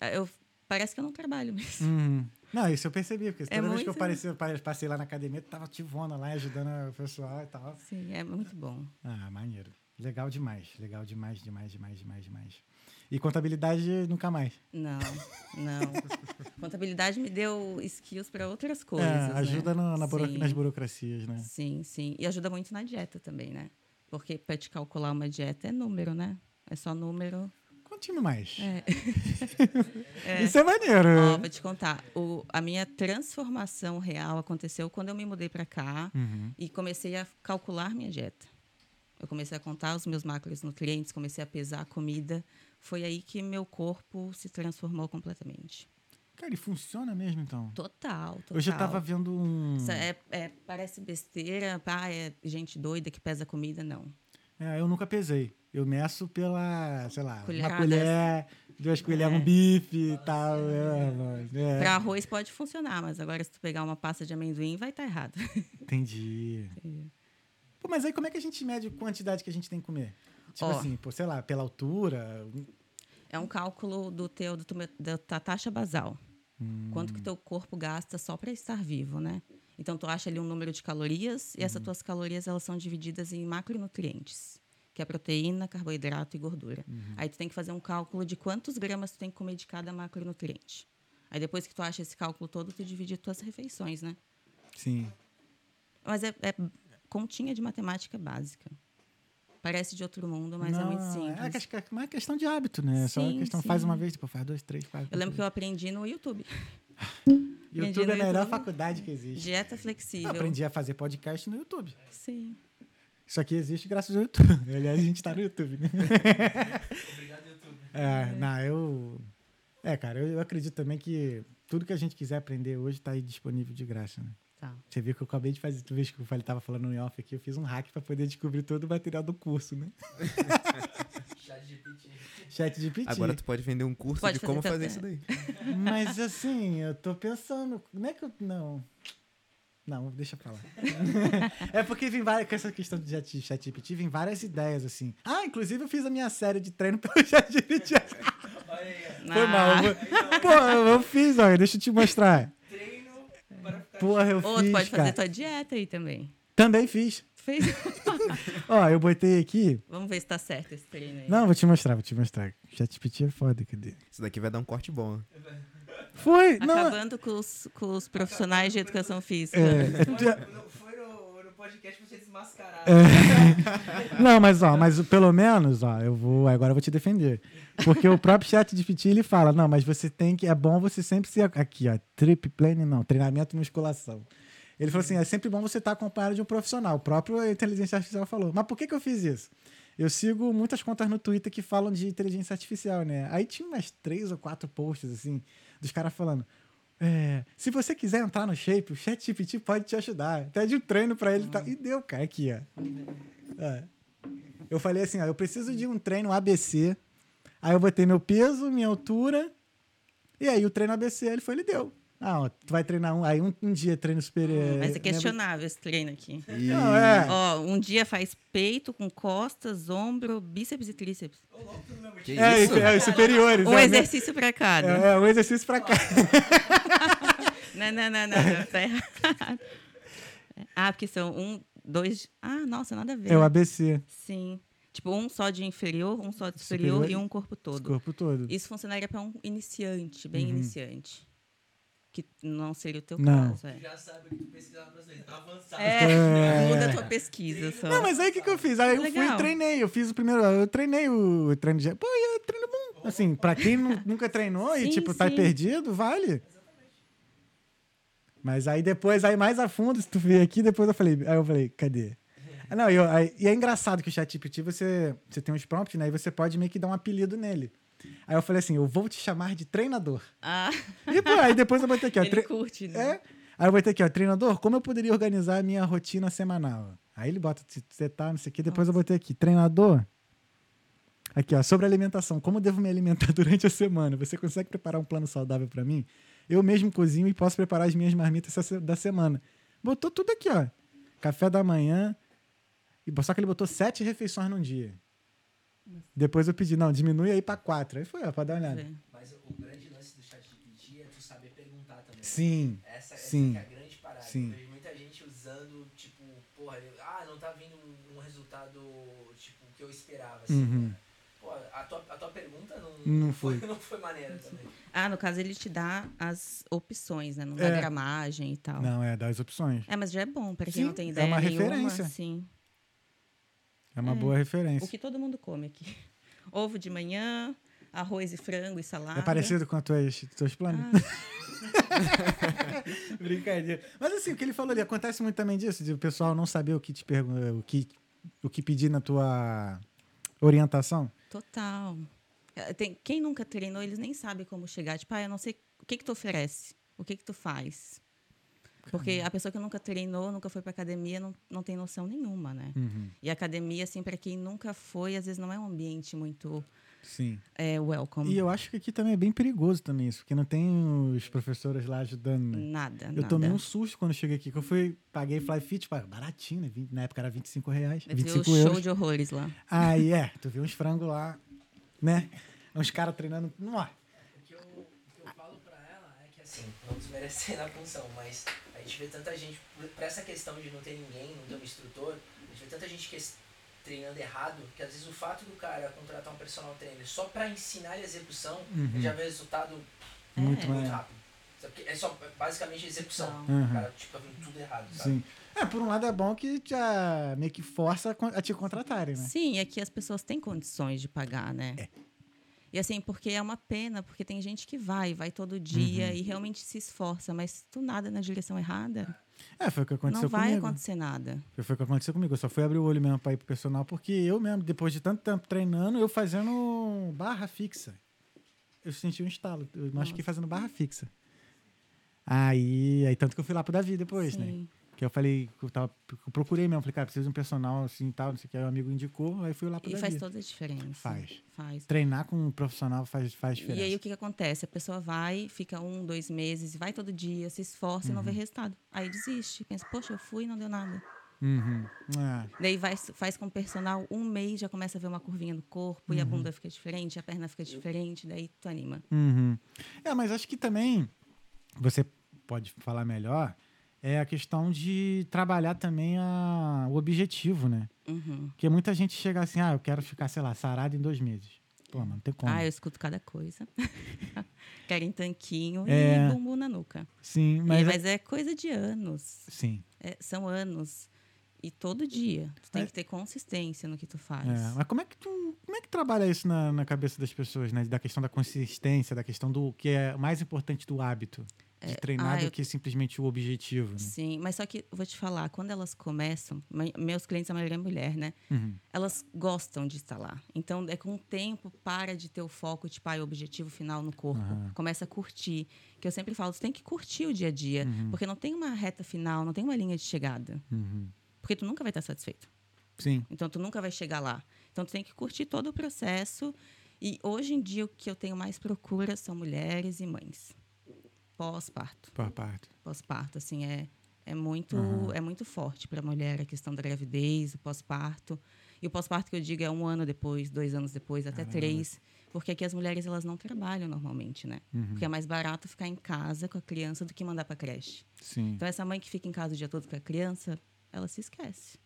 É, Eu parece que eu não trabalho mesmo. Uhum. Não, isso eu percebi, porque É toda vez que eu apareci, pare- passei lá na academia, tava ativona lá, ajudando o pessoal e tal. Sim, é muito bom. Ah, maneiro. Legal demais. Legal demais, demais, demais, demais, demais. E contabilidade nunca mais. Não, não. Contabilidade me deu skills para outras É, coisas. ajuda né? no- na buro- nas burocracias, né? Sim, sim. E ajuda muito na dieta também, né? Porque para te calcular uma dieta é número, né? É só número. Conte-me mais. É. Isso é maneiro. Ó, vou te contar. O, a minha transformação real aconteceu quando eu me mudei para cá Uhum. e comecei a calcular minha dieta. Eu comecei a contar os meus macronutrientes, comecei a pesar a comida. Foi aí que meu corpo se transformou completamente. Cara, e funciona mesmo, então? Total, total. Eu tava vendo um... É, é- parece besteira, pá, é gente doida que pesa comida, não. É, eu nunca pesei. Eu meço pela, sei lá, uma Colheradas. colher, duas colheres, um bife e tal. É, é. Para arroz pode funcionar, mas agora se tu pegar uma pasta de amendoim, vai estar errado. Entendi. Pô, mas aí como é que a gente mede a quantidade que a gente tem que comer? Tipo Ó. assim, pô, sei lá, pela altura. É um cálculo do teu do teu- da tua taxa basal. Quanto que teu corpo gasta só para estar vivo, né? Então tu acha ali um número de calorias e essas tuas calorias elas são divididas em macronutrientes, que é proteína, carboidrato e gordura. Aí tu tem que fazer um cálculo de quantos gramas tu tem que comer de cada macronutriente. Aí depois que tu acha esse cálculo todo, tu divide as tuas refeições, né? Sim. Mas é, é continha de matemática básica. Parece de outro mundo, mas é muito Não, simples. É, acho que é uma questão de hábito, né? Só uma Sim, questão, faz sim. uma vez, depois faz dois, três, quatro. Eu lembro que eu aprendi no YouTube. YouTube no é a melhor YouTube. faculdade que existe. Dieta Eu flexível. aprendi a fazer podcast no YouTube. Sim. Isso aqui existe graças ao YouTube. Aliás, a gente tá no YouTube, né? Obrigado, YouTube. É, não, eu. É, cara, eu, eu acredito também que tudo que a gente quiser aprender hoje tá aí disponível de graça, né? Tá. Você viu que eu acabei de fazer, tu vês que eu falei, tava falando no off aqui, eu fiz um hack pra poder descobrir todo o material do curso, né? Chat GPT. Chat de PT. Agora tu pode vender um curso Pode de como fazer fazer também. isso daí. Mas assim, eu tô pensando. Não é que eu. Não. Não, deixa pra lá. é porque vem várias. Com essa questão de chat- chat GPT, vem várias ideias, assim. Ah, inclusive eu fiz a minha série de treino pelo chat GPT. Olha aí, ó. Foi mal. eu vou- Pô, eu, eu fiz, olha, deixa eu te mostrar. Treino para ficar. Porra, eu Ou tu fiz. pode cara. fazer tua dieta aí também. Também fiz. Fez? Ó, eu botei aqui. Vamos ver se tá certo esse treino aí. Não, vou te mostrar, vou te mostrar. Chat GPT é foda, cadê? Isso daqui vai dar um corte bom. né? Foi! Não, Acabando com os, com os profissionais de educação física. é, Foi, é, no, foi no, no podcast você desmascarar. Não, mas ó, mas pelo menos, ó, eu vou, agora eu vou te defender. Porque o próprio chat de PT, ele fala, não, mas você tem que, é bom você sempre ser, aqui ó, trip plane não, treinamento e musculação. Ele falou assim, é sempre bom você estar acompanhado de um profissional. O próprio inteligência artificial falou. Mas por que que eu fiz isso? Eu sigo muitas contas no Twitter que falam de inteligência artificial, né? Aí tinha umas três ou quatro posts, assim, dos caras falando, é, se você quiser entrar no shape, o chat GPT pode te ajudar. Pede um treino pra ele e tal. E deu, cara, aqui, ó. É. Eu falei assim, ó, eu preciso de um treino ABC. Aí eu botei meu peso, minha altura. E aí o treino ABC, ele foi, ele deu. Ah, tu vai treinar um, aí um, um dia treino superior. Mas é questionável esse treino aqui. Não, é. Ó, um dia faz peito com costas, ombro, bíceps e tríceps. Que? É, isso? é, os superiores. Um é, exercício pra cada. É, é, um exercício pra cá. Não, não, não, não, não, tá errado. Ah, porque são um, dois. Ah, nossa, nada a ver. É o ABC, Sim. Tipo, um só de inferior, um só de superior, Superior e e- um corpo todo. corpo todo. Isso funcionaria para um iniciante, bem Uhum. iniciante. Que não seria o teu Não. caso. É, já sabe o que tu pesquisava pra vocês. Avançado. É, É. muda a tua pesquisa só. Não, mas aí o que, que eu fiz? Aí eu fui e Legal. treinei. Eu fiz o primeiro. Eu treinei o treino de. Pô, e é treino bom. Assim, pra quem nu- nunca treinou e, Sim, tipo, tá sim. perdido, vale. Mas aí depois, aí mais a fundo, se tu ver aqui, depois eu falei, aí eu falei, cadê? Ah, Não, e, eu- aí- e é engraçado que o ChatGPT, você, você tem uns prompts, né? E você pode meio que dar um apelido nele. Aí eu falei assim, eu vou te chamar de treinador. Ah, E pô, aí depois eu botei aqui, ó. ele tre- curte, né? é. Aí eu botei aqui, ó, treinador, como eu poderia organizar a minha rotina semanal? Aí ele bota, você tá, não sei o quê. Depois eu botei aqui, treinador. Aqui, ó, sobre alimentação. Como eu devo me alimentar durante a semana? Você consegue preparar um plano saudável pra mim? Eu mesmo cozinho e posso preparar as minhas marmitas da semana. Botou tudo aqui, ó. Café da manhã. Só que ele botou sete refeições num dia. Depois eu pedi, não, diminui aí pra quatro. Aí foi, ó, pra dar uma olhada. Mas o grande lance do chat GPT é tu saber perguntar também. né? Sim. Essa, essa Sim. é a grande parada. Sim. Eu vejo muita gente usando, tipo, porra, eu- ah, não tá vindo um, um resultado, tipo, que eu esperava, assim. Uhum. né? Pô, a tua, a tua pergunta não, Não foi. não foi maneira também. Ah, no caso ele te dá as opções, né? Não dá É. gramagem e tal. Não, é, das opções. É, mas já é bom, para quem Sim, não tem é ideia uma nenhuma, referência. sim. É uma É. boa referência. O que todo mundo come aqui. Ovo de manhã, arroz e frango e salada. É parecido com os teus, teus planos? Ah, Brincadeira. Mas assim, o que ele falou ali, acontece muito também disso, de o pessoal não saber o que te perguntar, o que, o que pedir na tua orientação. total. É, Tem, quem nunca treinou, eles nem sabem como chegar. Tipo, ah, eu não sei o que que tu oferece, o que que tu faz. Porque a pessoa que nunca treinou, nunca foi pra academia, não, não tem noção nenhuma, né? Uhum. E a academia, assim, para quem nunca foi, às vezes não é um ambiente muito Sim. é welcome. E eu acho que aqui também é bem perigoso também isso, porque não tem os professores lá ajudando, né? Nada, Eu nada. tomei um susto quando eu cheguei aqui, que eu fui, paguei Fly Fit, pá, baratinho, né? 20 na época era 25 reais, ter 25 o euros. show de horrores lá. Aí, é, tu vê uns frangos lá, né? Uns caras treinando, não, O que, eu, o que eu falo pra ela é que assim, não desmerecendo a função, mas a gente vê tanta gente, pra essa questão de não ter ninguém, não ter um instrutor, a gente vê tanta gente que treinando errado, que às vezes o fato do cara contratar um personal trainer só pra ensinar a execução, ele já vê resultado muito É. mais. muito rápido. É só basicamente execução. Não. O Uhum. cara, tipo, tá vendo tudo errado, sabe? Sim. É, por um lado é bom que já meio que força a te contratarem, né? Sim, é que as pessoas têm condições de pagar, né? É. E assim, porque é uma pena, porque tem gente que vai, vai todo dia Uhum. e realmente se esforça, mas tu nada na direção errada, É, foi o que aconteceu não vai comigo. acontecer nada. Foi, o que aconteceu comigo. Eu só fui abrir o olho mesmo pra ir pro personal, porque eu mesmo, depois de tanto tempo treinando, eu fazendo barra fixa. Eu senti um estalo. Eu machuquei fazendo barra fixa. Aí, aí, tanto que eu fui lá pro Davi depois, né? Que eu falei, eu, tava, eu procurei mesmo, falei, cara, preciso de um personal assim e tal, não sei o que, aí o amigo indicou, aí fui lá pro E faz toda a diferença. Faz. Faz. Treinar com um profissional faz, faz diferença. E aí o que, que acontece? A pessoa vai, fica um, dois meses, vai todo dia, se esforça e não vê resultado. Aí desiste. Pensa, poxa, eu fui e não deu nada. Uhum. Ah, Daí vai, faz com o personal um mês, já começa a ver uma curvinha no corpo, e a bunda fica diferente, a perna fica diferente, daí tu anima. Uhum. É, mas acho que também você pode falar melhor é a questão de trabalhar também a, o objetivo, né? Uhum. Porque muita gente chega assim, ah, eu quero ficar, sei lá, sarado em dois meses. Pô, mano, não tem como. Ah, eu escuto cada coisa. Querem tanquinho É. e bumbum na nuca. Sim, Mas, mas... mas é coisa de anos. Sim. É, são anos. E todo dia. Tu tem É. que ter consistência no que tu faz. É, mas como é que tu, como é que trabalha isso na, na cabeça das pessoas, né? Da questão da consistência, da questão do que é mais importante do hábito de treinar ah, do que simplesmente o objetivo, né? Sim, mas só que vou te falar, quando elas começam, me- meus clientes, a maioria é mulher, né? Uhum. Elas gostam de estar lá. Então, é com o tempo, para de ter o foco, tipo, ah, o objetivo final no corpo. Aham. Começa a curtir. Que eu sempre falo, tu tem que curtir o dia a dia. Uhum. Porque não tem uma reta final, não tem uma linha de chegada. Uhum. Porque tu nunca vai estar satisfeito. Sim. Então, tu nunca vai chegar lá. Então, tu tem que curtir todo o processo. E hoje em dia, o que eu tenho mais procura são mulheres e mães. Pós-parto. Por parte. Pós-parto, assim, é, é, muito, Aham. é muito forte para a mulher a questão da gravidez, o pós-parto. E o pós-parto que eu digo é um ano depois, dois anos depois, até Caramba. três. Porque aqui as mulheres, elas não trabalham normalmente, né? Uhum. Porque é mais barato ficar em casa com a criança do que mandar para creche. Sim. Então, essa mãe que fica em casa o dia todo com a criança, ela se esquece.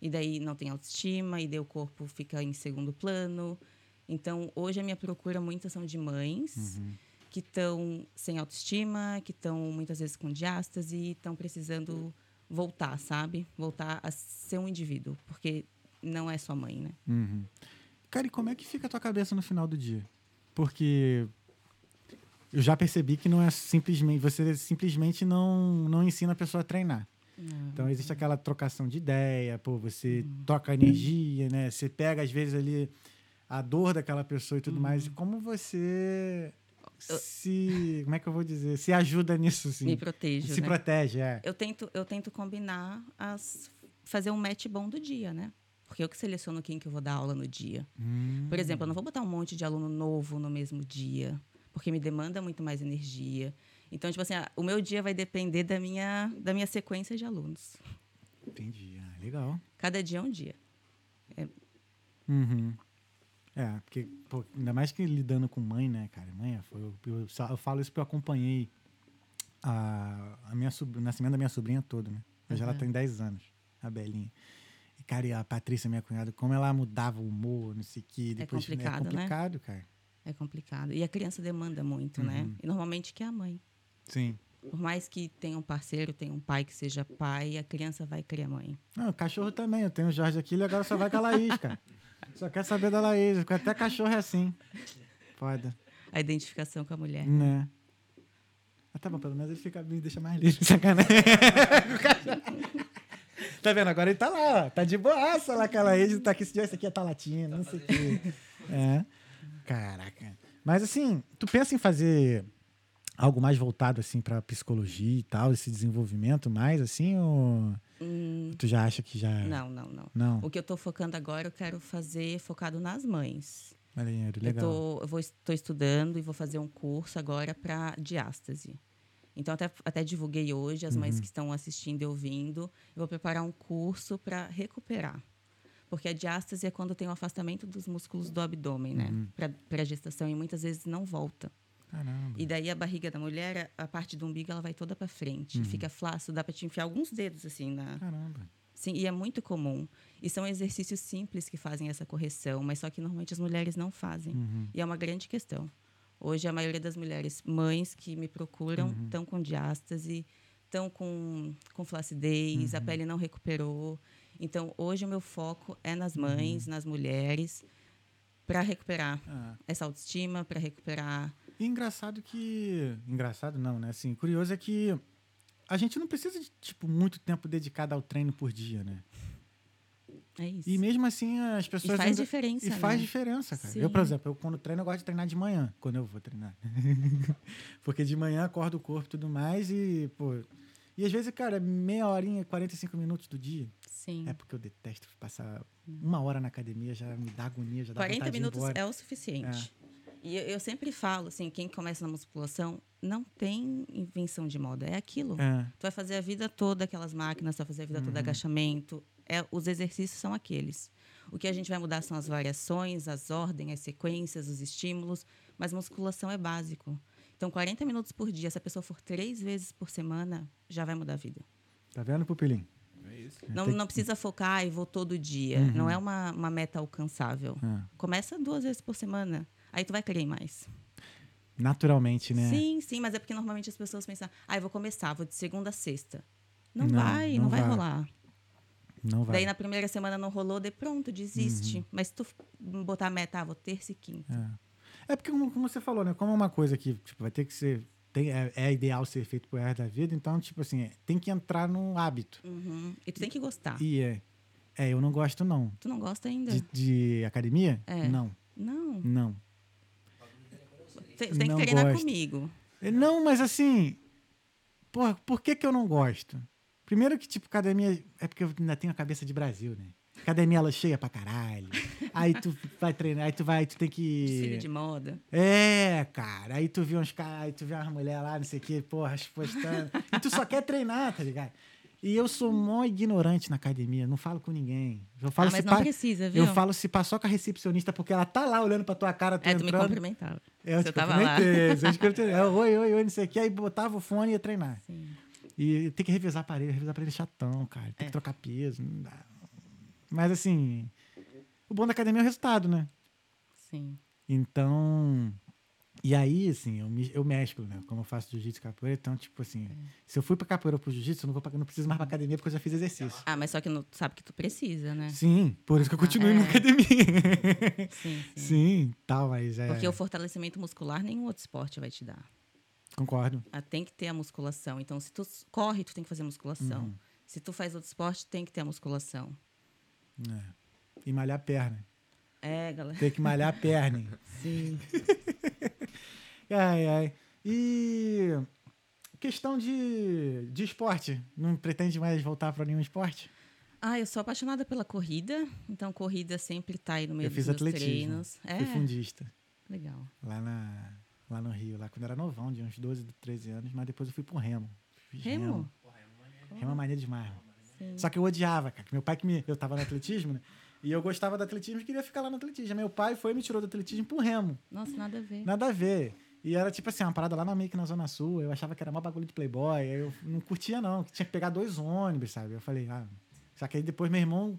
E daí não tem autoestima, e daí o corpo fica em segundo plano. Então, hoje a minha procura muitas são de mães Uhum. Que estão sem autoestima, que estão muitas vezes com diástase e estão precisando voltar, sabe? Voltar a ser um indivíduo, porque não é só mãe, né? Uhum. Cara, e como é que fica a tua cabeça no final do dia? Porque eu já percebi que não é simplesmente. Você simplesmente não, não ensina a pessoa a treinar. Então existe aquela trocação de ideia, pô, você troca energia, né? Você pega, às vezes, ali a dor daquela pessoa e tudo mais. E como você se. Como é que eu vou dizer? Se ajuda nisso, assim. Me protejo, se né? protege, é. Eu tento, eu tento combinar as fazer um match bom do dia, né? Porque eu que seleciono quem que eu vou dar aula no dia. Hum, Por exemplo, eu não vou botar um monte de aluno novo no mesmo dia, porque me demanda muito mais energia. Então, tipo assim, o meu dia vai depender da minha, da minha sequência de alunos. entendi. Ah, legal. Cada dia é um dia. Uhum. É, porque, pô, ainda mais que lidando com mãe, né, cara? Mãe, foi, eu, eu, eu falo isso porque eu acompanhei a, a minha o nascimento da minha sobrinha todo, né? Hoje ela Uhum. tem 10 anos, a Belinha. E, cara, e a Patrícia, minha cunhada, como ela mudava o humor, não sei o quê. Depois, complicado, né? É complicado, cara. É complicado. E a criança demanda muito, né? Uhum. E normalmente que é a mãe. Sim. Por mais que tenha um parceiro, tenha um pai que seja pai, a criança vai querer a mãe. Não, o cachorro também. Eu tenho o Jorge aqui, ele agora só vai com a Laís, cara. Só quer saber da Laís. Até cachorro é assim. Foda. A identificação com a mulher. Né? Ah, tá bom, pelo menos ele fica me deixa mais livre, sacanagem. tá vendo? Agora ele tá lá, ó. Tá de boaça lá, aquela ex, tá aqui, esse aqui é talatina, não sei o quê. É. Caraca. Mas assim, tu pensa em fazer algo mais voltado assim pra psicologia e tal, esse desenvolvimento mais assim, ou Hum, tu já acha que já não, não, não. Não. O que eu tô focando agora, eu quero fazer focado nas mães. Marinheiro, Eu legal. tô, eu vou, estou estudando e vou fazer um curso agora para diástase. Então, até, até divulguei hoje, as Uhum. mães que estão assistindo e ouvindo, eu vou preparar um curso para recuperar. Porque a diástase é quando tem o afastamento dos músculos do abdômen, né? Uhum. Para a gestação e muitas vezes não volta. Caramba. E daí a barriga da mulher, a parte do umbigo, ela vai toda para frente. Uhum. Fica flácido, dá para te enfiar alguns dedos assim na, Caramba. Sim, e é muito comum. E são exercícios simples que fazem essa correção, mas só que normalmente as mulheres não fazem. Uhum. E é uma grande questão. Hoje, a maioria das mulheres, mães que me procuram, Uhum. estão com diástase, estão com, com flacidez, a Uhum. pele não recuperou. Então, hoje, o meu foco é nas Uhum. mães, nas mulheres, para recuperar Ah. essa autoestima, para recuperar. E engraçado que. Engraçado não, né? Assim, curioso é que a gente não precisa de, tipo, muito tempo dedicado ao treino por dia, né? É isso. E mesmo assim, as E pessoas. faz ainda- diferença. E faz né? diferença, cara. Sim. Eu, por exemplo, eu quando treino, eu gosto de treinar de manhã, quando eu vou treinar. porque de manhã acordo o corpo e tudo mais e, pô. E às vezes, cara, meia horinha, 45 minutos do dia. Sim. É porque eu detesto passar uma hora na academia, já me dá agonia, já dá 40 vontade de ir minutos é o suficiente. E eu, eu sempre falo, assim, quem começa na musculação não tem invenção de moda, é aquilo. É. Tu vai fazer a vida toda aquelas máquinas, tu vai fazer a vida Uhum. toda agachamento. É, os exercícios são aqueles. O que a gente vai mudar são as variações, as ordens, as sequências, os estímulos, mas musculação é básico. Então, 40 minutos por dia, se a pessoa for três vezes por semana, já vai mudar a vida. Tá vendo, pupilinho? É isso. Não, não precisa focar e vou todo dia. Uhum. Não é uma, uma meta alcançável. É. Começa duas vezes por semana. Aí tu vai querer mais. Naturalmente, né? Sim, sim, mas é porque normalmente as pessoas pensam, ah, eu vou começar, vou de segunda a sexta. Não, Não, vai, não vai, vai. rolar. Não vai. Daí na primeira semana não rolou, de pronto, desiste. Mas se tu botar a meta, ah, vou terça e quinta. É. É porque, como, como você falou, né? Como é uma coisa que tipo, vai ter que ser. Tem, é, é ideal ser feito pro resto da vida, então, tipo assim, é, tem que entrar num hábito. Uhum. E tu tem que gostar. E é. É, eu não gosto, não. Tu não gosta ainda? De, de academia? É. Não, Não. não. Tem, tem Não que treinar gosto. comigo. É, Não, mas assim. Porra, por que, que eu não gosto? Primeiro que, tipo, academia. É porque eu ainda tenho a cabeça de Brasil, né? Academia ela é cheia pra caralho. Aí tu vai treinar, aí tu vai, tu tem que. Desfile de moda. É, cara. Aí tu vê uns caras, aí tu vê umas mulheres lá, não sei o quê, porra, postando. e tu só quer treinar, tá ligado? E eu sou mó ignorante na academia, não falo com ninguém. Eu falo ah, mas se não pa- precisa, viu? Eu falo se passou com a recepcionista, porque ela tá lá olhando pra tua cara, tu É, tu me entrando. cumprimentava. Eu Você te tava lá. cumprimentei, você cumprimentei. Eu, Oi, oi, oi, não sei o quê. Aí botava o fone e ia treinar. Sim. E tem que revisar aparelho, revisar aparelho é chatão, cara. Tem É. que trocar peso. Não dá. Mas assim, o bom da academia é o resultado, né? Sim. Então. E aí, assim, eu, me- eu mesclo, né? Como eu faço jiu-jitsu e capoeira, então, tipo assim, se eu fui pra capoeira ou pro jiu-jitsu, eu não, vou pra, não preciso mais pra academia porque eu já fiz exercício. Ah, mas só que não, sabe que tu precisa, né? Sim, por isso que eu continuo Ah, indo na é. academia. Sim, sim. Sim, tal, mas é. Porque o fortalecimento muscular nenhum outro esporte vai te dar. Concordo. Ah, tem que ter a musculação. Então, se tu corre, tu tem que fazer musculação. Uhum. Se tu faz outro esporte, tem que ter a musculação. É. E malhar a perna. É, galera. Tem que malhar a perna. Sim. Ai, ai. E questão de, de esporte. Não pretende mais voltar para nenhum esporte? Ah, eu sou apaixonada pela corrida. Então, corrida sempre tá aí no meio Eu fiz dos meus atletismo. treinos. É, Fui fundista. legal. Lá, na, lá no Rio, lá quando eu era novão, de uns 12, 13 anos, mas depois eu fui pro remo. Fiz Remo? Remo é mania demais. mano. Sim. Só que eu odiava, cara. Meu pai que me. Eu tava no atletismo, né? E eu gostava do atletismo e queria ficar lá no atletismo. Meu pai foi e me tirou do atletismo pro remo. Nossa, nada a ver. Nada a ver. E era tipo assim, uma parada lá na meio que na Zona Sul. Eu achava que era mó bagulho de playboy. Eu não curtia, não. Que tinha que pegar dois ônibus, sabe? Eu falei, ah. Só que aí depois meu irmão.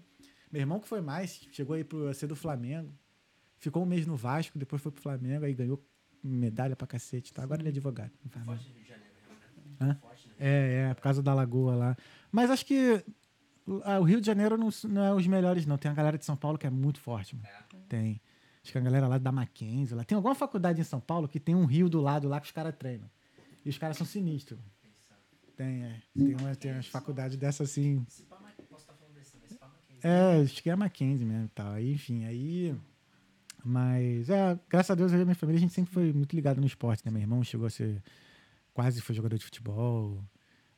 Meu irmão que foi mais, chegou aí pro ser do Flamengo. Ficou um mês no Vasco, depois foi pro Flamengo, aí ganhou medalha pra cacete. Tá? Agora ele é advogado. Não faz mais. Forte Rio de Janeiro, né? Hã? Forte, né? É, é, por causa da lagoa lá. Mas acho que o ah, o Rio de Janeiro não, não é os melhores, não. Tem a galera de São Paulo que é muito forte, mano. Tem. Acho que a galera lá da Mackenzie. Lá. Tem alguma faculdade em São Paulo que tem um rio do lado lá que os caras treinam. E os caras são sinistros. Tem, é. Tem, uma, tem umas faculdades dessas assim. É, acho que é a Mackenzie mesmo e tal. Aí, enfim, aí. Mas, é, graças a Deus, eu e minha família, a gente sempre foi muito ligado no esporte, né? Meu irmão chegou a ser. Quase foi jogador de futebol.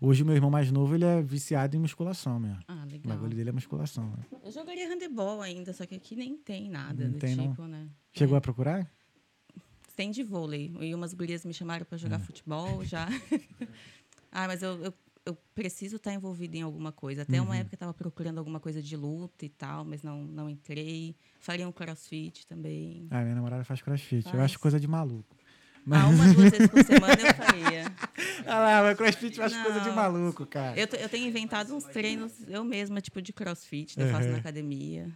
Hoje o meu irmão mais novo, ele é viciado em musculação mesmo. Ah, O legal. bagulho dele é musculação. né? Eu jogaria handebol ainda, só que aqui nem tem nada Não do tem, não? tipo, né? Chegou É. a procurar? Tem de vôlei. E umas gurias me chamaram para jogar futebol já. ah, mas eu, eu, eu preciso estar envolvida em alguma coisa. Até Uhum. uma época eu estava procurando alguma coisa de luta e tal, mas não, não entrei. Faria um crossfit também. Ah, minha namorada faz crossfit. Eu Faz. acho coisa de maluco. Ah, uma, duas vezes por semana eu faria. Ah lá, mas crossfit eu acho Não. coisa de maluco, cara. Eu, eu tenho inventado uns treinos eu mesma, tipo de crossfit, que eu faço Uhum. na academia.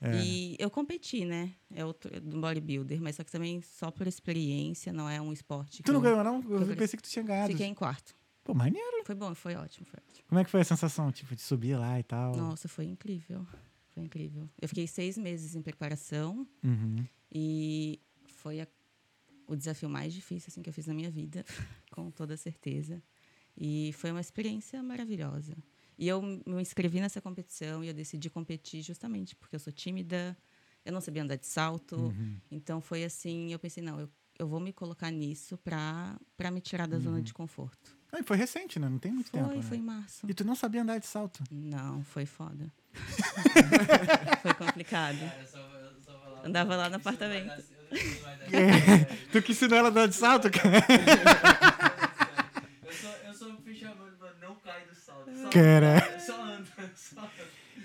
É. E eu competi, né? É outro do bodybuilder, mas só que também só por experiência, não é um esporte. Tu não eu ganhou, não? Eu eu pensei que tu tinha ganhado. Fiquei em quarto. Pô, maneiro. Foi bom, foi ótimo, foi ótimo. Como é que foi a sensação, tipo, de subir lá e tal? Nossa, foi incrível. Foi incrível. Eu fiquei seis meses em preparação Uhum. e foi a- o desafio mais difícil assim, que eu fiz na minha vida, com toda certeza. E foi uma experiência maravilhosa. E eu me inscrevi nessa competição e eu decidi competir justamente porque eu sou tímida, eu não sabia andar de salto. Uhum. Então foi assim, eu pensei, não, eu, eu vou me colocar nisso para me tirar da zona de conforto. Ah, e foi recente, né? Não tem muito Foi, tempo. né? foi em março. E tu não sabia andar de salto. Não, foi foda. foi complicado. Andava lá no apartamento. Tu que ensinou ela a andar de salto, cara? Eu só, eu só fui chamando pra não cair do salto. Só, Cara. só anda, só anda.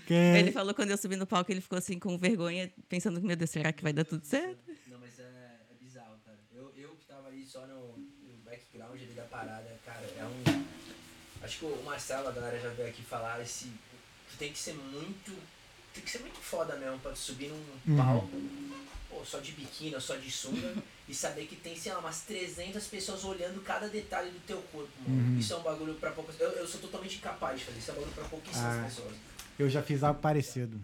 Que- Ele falou quando eu subi no palco, ele ficou assim com vergonha, pensando, meu Deus, será que vai dar tudo certo? Não, mas é, é bizarro, cara. Eu, eu que tava aí só no, no background ali da parada, cara, é um. Acho que o Marcelo, a galera já veio aqui falar, esse. Tu tem que ser muito. Tem que ser muito foda mesmo pra subir num Uhum. palco, pô, só de biquíni ou só de sunga, e saber que tem, sei lá, umas 300 pessoas olhando cada detalhe do teu corpo, mano. Uhum. Isso é um bagulho pra poucas. Eu, eu sou totalmente incapaz de fazer isso, é um bagulho pra pouquíssimas Ah. pessoas. Eu já fiz algo parecido.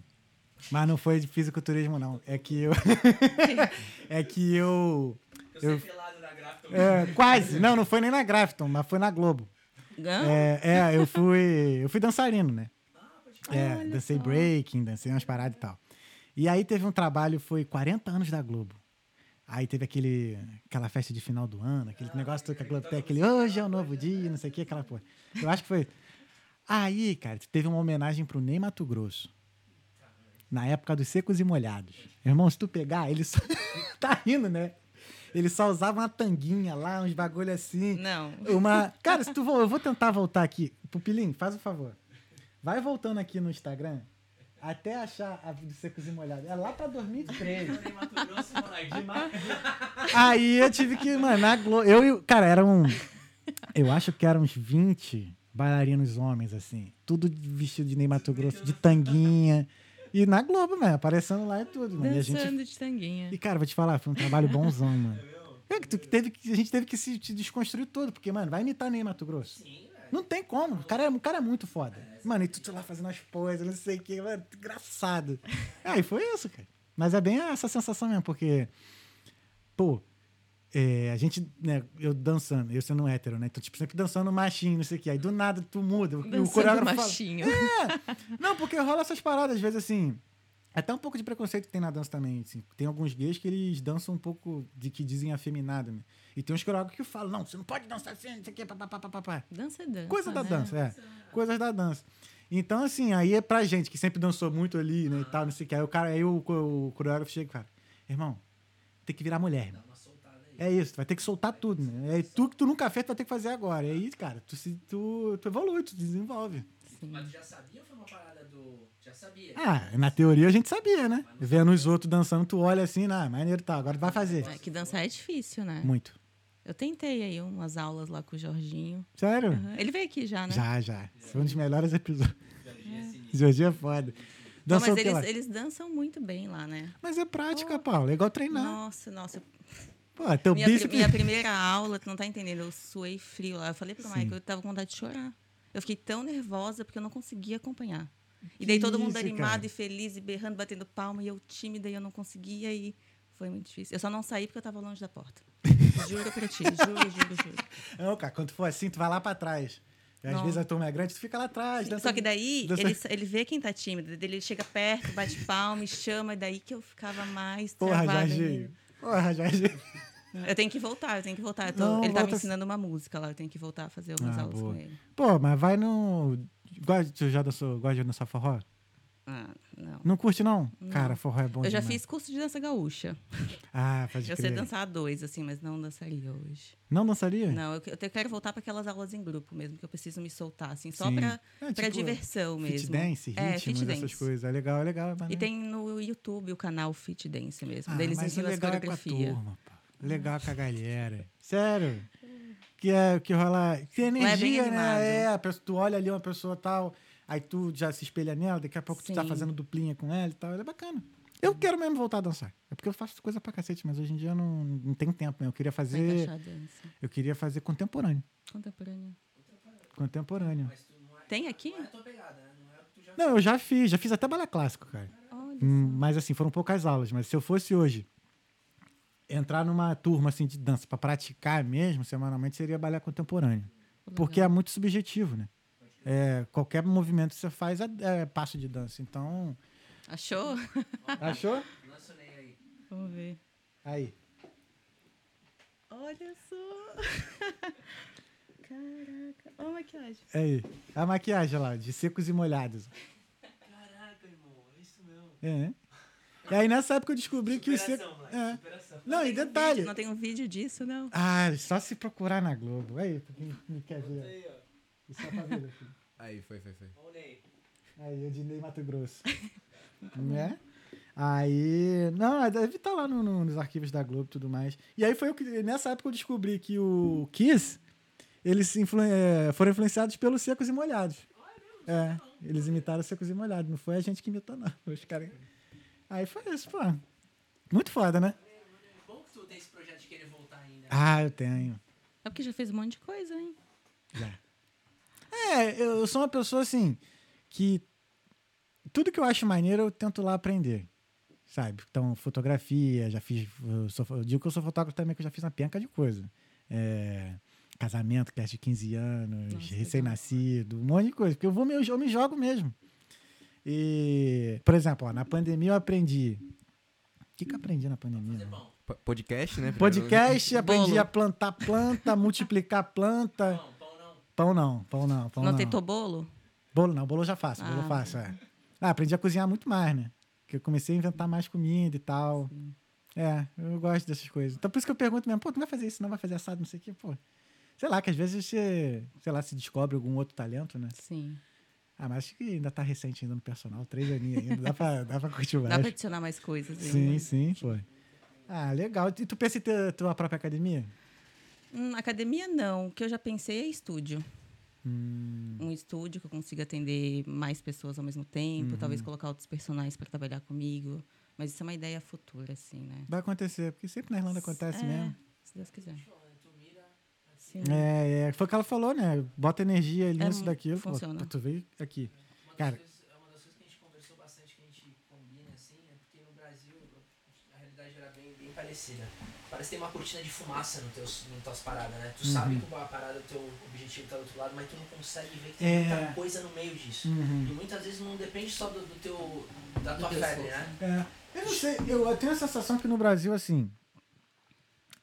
Mas não foi de fisiculturismo, não. É que eu. é que eu. Eu, Eu- sei pelado na gráfica. é, quase. Não, não foi nem na Grafton, mas foi na Globo. Não? É, é, eu fui. Eu fui dançarino, né? Ah. É, Olha dancei só. breaking, dancei umas paradas e tal. E aí teve um trabalho, foi 40 anos da Globo. Aí teve aquele, aquela festa de final do ano, aquele negócio todo que a Globo tem, aquele hoje é o novo dia, não sei o que, aquela porra. Eu acho que foi. Aí, cara, teve uma homenagem pro Ney Mato Grosso. Na época dos secos e molhados. Irmão, se tu pegar, ele só. tá rindo, né? Ele só usava uma tanguinha lá, uns bagulho assim. Não. Uma. Cara, se tu eu vou tentar voltar aqui. Pupilinho, faz o favor. Vai voltando aqui no Instagram até achar a do Secos e Molhados. É lá pra 2013. Eu nem Mato Grosso, moleque. Aí eu tive que, mano, na Globo. Eu e. o- Cara, eram. Eu acho que eram uns 20 bailarinos homens, assim. Tudo vestido de Ney Mato Grosso, de tanguinha. E na Globo, mano, aparecendo lá e tudo, mano. E a gente Dançando de tanguinha. e, cara, vou te falar, foi um trabalho bonzão, mano. É que teve que, a gente teve que se te desconstruir todo, porque, mano, vai imitar Ney Mato Grosso. Sim. Não tem como. O cara é, o cara é muito foda. Mano, e tu, lá fazendo as poses, não sei o que, mano, engraçado. Aí foi isso, cara. Mas é bem essa sensação mesmo, porque, pô, é, a gente, né, eu dançando, eu sendo um hétero, né? Então, tipo, sempre dançando machinho, não sei o que. Aí do nada tu muda. O, o Dançando coreógrafo fala, machinho. não, porque rola essas paradas, às vezes, assim. Até um pouco de preconceito que tem na dança também. assim. Tem alguns gays que eles dançam um pouco de que dizem afeminado, né? E tem uns coreógrafos que falam, não, você não pode dançar assim, não sei o que, papapá. Dança é dança. Coisa da né? dança, é. Coisas da dança. Então, assim, aí é pra gente que sempre dançou muito ali, né, e tal, não sei o que. Aí o cara, aí o, o coreógrafo chega e fala, irmão, tem que virar mulher, irmão. Dá uma soltada aí. É isso, tu vai ter que soltar tudo, né? É tu que tu nunca fez, tu vai ter que fazer agora. E aí, cara, tu, se, tu, tu evolui, tu desenvolve. Sim. Mas tu já sabia ou foi uma parada do. Já sabia? Ah, na teoria a gente sabia, né? Vendo os outros dançando, tu olha assim, ah, maneiro, tá, agora vai fazer. É que dançar é difícil, né? Muito. Eu tentei aí umas aulas lá com o Jorginho. Sério? Aham. Ele veio aqui já, né? Já, já. Foi um dos melhores episódios. Jorginho é. Jorginho é foda. Não, Dançou mas o que lá? eles, eles dançam muito bem lá, né? Mas é prática, Paulo. É igual treinar. Nossa, nossa. Pô, teu Minha, pri- bíceps... minha primeira aula, tu não tá entendendo, eu suei frio lá. Eu falei pro Sim. Mike, eu tava com vontade de chorar. Eu fiquei tão nervosa porque eu não conseguia acompanhar. E daí todo mundo isso, animado cara? e feliz e berrando, batendo palma, e eu tímida e eu não conseguia e foi muito difícil. Eu só não saí porque eu tava longe da porta. Juro pra ti, juro, juro, juro. Não, cara, quando for assim, tu vai lá pra trás. E às Não. vezes a turma é grande, tu fica lá atrás. dança- Só que daí dança- ele, ele vê quem tá tímido, ele chega perto, bate palma, chama, e daí que eu ficava mais Porra, travada Jorginho. Porra, Jorginho. Eu tenho que voltar, eu tenho que voltar. Tô- Não, ele tá me volta- ensinando uma música lá, eu tenho que voltar a fazer algumas Ah, aulas boa. com ele. Pô, mas vai no. Gosta, tu já dançou, gosta de dançar forró? Ah, não. Não curte, não? Não. Cara, forró é bom eu já demais. fiz curso de dança gaúcha. Ah, pode Eu crer. sei dançar dois, assim, mas não dançaria hoje. Não dançaria? Não, eu, eu quero voltar para aquelas aulas em grupo mesmo, que eu preciso me soltar, assim, só para É, tipo, diversão Fit mesmo. dance, ritmo, é, fit essas dance. coisas. É legal, é legal. é E maneiro. tem no YouTube o canal Fit Dance mesmo. Ah, deles ensinam as legal é com a coreografias. turma, pô. Legal com a galera. Sério. Que, é, que rola. Que é bem energia, né? É, a pessoa, tu olha ali uma pessoa tal, aí tu já se espelha nela, daqui a pouco tu tá Sim. fazendo duplinha com ela e tal. É bacana. Eu quero mesmo voltar a dançar. É porque eu faço coisa pra cacete, mas hoje em dia eu não, não tenho tempo, né? Eu queria fazer. Eu queria fazer contemporâneo. Contemporânea. Contemporâneo. Não é, Tem aqui? não é né? Não é o que tu já Não, eu já fiz, já fiz até balé clássico, cara. Olha. Hum, Mas assim, foram poucas aulas. Mas se eu fosse hoje entrar numa turma assim de dança pra praticar mesmo, semanalmente, seria balé contemporâneo. Porque é muito subjetivo, né? É, qualquer movimento que você faz é, é passo de dança. Então. Achou? Achou? Lança aí. Vamos ver. Aí. Olha só. Caraca. Olha a maquiagem. Aí. A maquiagem lá, de secos e molhados. Caraca, irmão, é isso mesmo. É. né? E aí nessa época eu descobri que o seco. É. superação. Não, e detalhe. vídeo- não tem um vídeo disso, não? Ah, só se procurar na Globo. Aí, pra quem me quer ver. Aí, ó. Isso é pra ver, filho. Aí, foi, foi, foi. Ó o Ney. Aí, eu de Ney Mato Grosso. né? Aí. Não, deve estar lá no- no- nos arquivos da Globo e tudo mais. E aí foi o que. Nessa época eu descobri que o Kiss, eles influ- eh, foram influenciados pelos secos e molhados. É, eles imitaram secos e molhados. Não foi a gente que imitou, não. Foi Os caras. Aí foi isso, pô. Muito foda, né? Bom que tu tem esse projeto de querer voltar ainda. Ah, eu tenho. É porque já fez um monte de coisa, hein? Já. É, eu sou uma pessoa assim que tudo que eu acho maneiro eu tento lá aprender. Sabe? Então, fotografia, já fiz. Eu, sou, eu digo que eu sou fotógrafo também, que eu já fiz uma penca de coisa. É, casamento, que é de 15 anos, recém-nascido, um monte de coisa. Porque eu vou me, eu me jogo mesmo. E, por exemplo, ó, na pandemia eu aprendi. O que, que eu aprendi na pandemia? P- Podcast, né? Podcast, aprendi Bolo. a plantar planta, multiplicar planta. pão, pão não. Pão não, pão não, pão não, não. tentou bolo? Bolo não, bolo eu já faço, bolo eu Ah. faço, é. Ah, aprendi a cozinhar muito mais, né? Porque eu comecei a inventar mais comida e tal. É, eu gosto dessas coisas. Então por isso que eu pergunto mesmo, pô, tu não vai fazer isso, não vai fazer assado, não sei o quê, pô. Sei lá, que às vezes você, sei lá, se descobre algum outro talento, né? Sim. Ah, mas acho que ainda tá recente ainda no personal, três aninhos ainda, dá pra, dá pra Dá pra adicionar mais coisas. Sim, ainda. sim, pô. Ah, legal. E tu pensa em ter tua própria academia? Hum, academia não. O que eu já pensei é estúdio. Hum, Um estúdio que eu consiga atender mais pessoas ao mesmo tempo, Uhum. talvez colocar outros personagens para trabalhar comigo. Mas isso é uma ideia futura, assim, né? vai acontecer, porque sempre na Irlanda acontece é, mesmo. Se Deus quiser. É, é, foi o que ela falou, né? Bota energia ali É, nisso daquilo. pô, funciona. tu veio aqui. Uma das, Cara. coisas, é uma das coisas que a gente conversou bastante, que a gente combina, assim, é porque no Brasil a realidade era bem, bem parecida. Parece ter uma cortina de fumaça no teus, nas tuas paradas, né? Tu Uhum. sabe que a parada, o teu objetivo tá do outro lado, mas tu não consegue ver que tem É. muita coisa no meio disso. Uhum. E muitas vezes não depende só do, do teu. da tua febre, esforço. né? É, eu não sei, eu tenho a sensação que no Brasil, assim,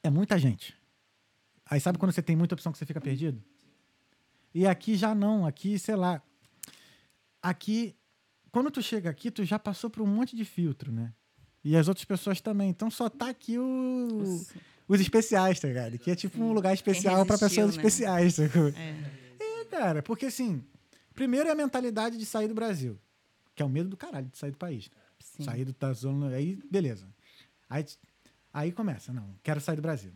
é muita gente. Aí sabe quando você tem muita opção que você fica perdido? E aqui já não, aqui, sei lá. Aqui, quando tu chega aqui, tu já passou por um monte de filtro, né? E as outras pessoas também. Então só tá aqui o, Nossa, os especiais, tá ligado? Que é tipo um lugar especial pra resistiu, pessoas né? especiais, sacou? É. É, cara, porque assim, primeiro é a mentalidade de sair do Brasil, que é o medo do caralho de sair do país. Sim. Sair do da zona, aí beleza. Aí, aí começa, não, quero sair do Brasil.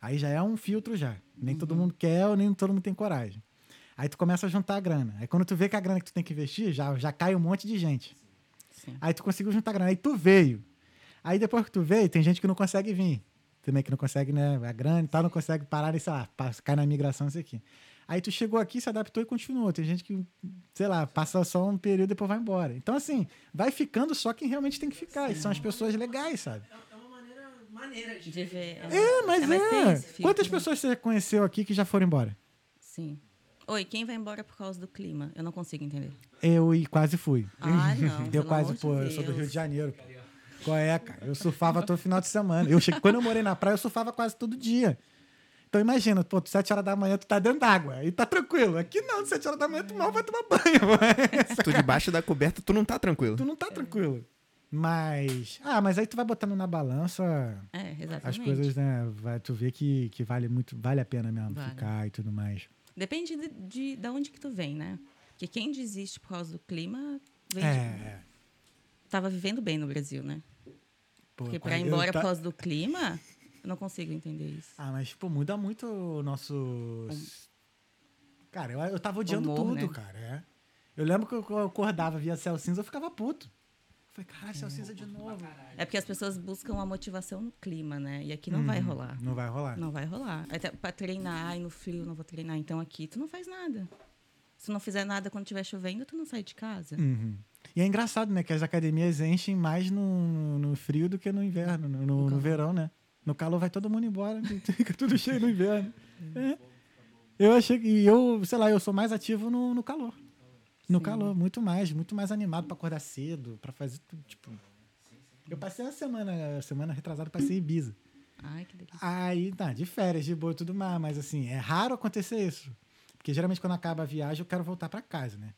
Aí já é um filtro já. Nem todo mundo quer ou nem todo mundo tem coragem. Aí tu começa a juntar a grana. Aí quando tu vê que a grana que tu tem que investir, já, já cai um monte de gente. Sim. Aí tu conseguiu juntar grana. Aí tu veio. Aí depois que tu veio, tem gente que não consegue vir. Também que não consegue, né? A grana e tal, não consegue parar e, sei lá, cai na migração, isso aqui. Aí tu chegou aqui, se adaptou e continuou. Tem gente que, sei lá, passa só um período e depois vai embora. Então, assim, vai ficando só quem realmente tem que ficar. E são as pessoas legais, sabe? É, é maneira de, De ver. É, mas é. filtro, Quantas né? pessoas você conheceu aqui que já foram embora? Sim. Oi, quem vai embora por causa do clima? Eu não consigo entender. Eu e quase fui. Ah, não. Eu quase, de pô, eu sou do. Rio de Janeiro. Qual é, cara? Eu surfava todo final de semana. Eu cheguei, quando eu morei na praia, eu surfava quase todo dia. Então imagina, pô, 7 horas da manhã tu tá dentro d'água e tá tranquilo. Aqui não, 7 horas da manhã tu mal vai tomar banho. Pô. Tu debaixo da coberta, tu não tá tranquilo. Tu não tá tranquilo. Mas. Ah, mas aí tu vai botando na balança É, as coisas, né? Vai, tu vê que, que vale muito, vale a pena mesmo Vale. ficar e tudo mais. Depende de, de, de onde que tu vem, né? Porque quem desiste por causa do clima vem É, de, é. tava vivendo bem no Brasil, né? Pô, Porque pra ir embora por causa do clima, eu não consigo entender isso. Ah, mas, pô, muda muito o nosso. Cara, eu, eu tava odiando Humor, tudo, né? cara. é. Eu lembro que eu eu acordava via céu cinza, eu ficava puto. Eu falei, caralho, céu cinza de novo. É porque as pessoas buscam a motivação no clima, né? E aqui não vai Uhum, rolar. Não vai rolar. Não vai rolar. Até pra treinar, ai, no frio não vou treinar. Então aqui tu não faz nada. Se tu não fizer nada quando estiver chovendo, tu não sai de casa. Uhum. E é engraçado, né? Que as academias enchem mais no, no frio do que no inverno, no, no- no verão, né? No calor vai todo mundo embora, fica tudo cheio no inverno. É. Eu achei que. e Eu, sei lá, eu sou mais ativo no, no calor. No Sim. calor, muito mais, muito mais animado pra acordar cedo, pra fazer tudo. Tipo. Eu passei uma semana, semana retrasada, passei em Ibiza. Ai, que delícia. Aí, tá, de férias, de boa e tudo mais, mas assim, é raro acontecer isso. Porque geralmente quando acaba a viagem eu quero voltar pra casa, né?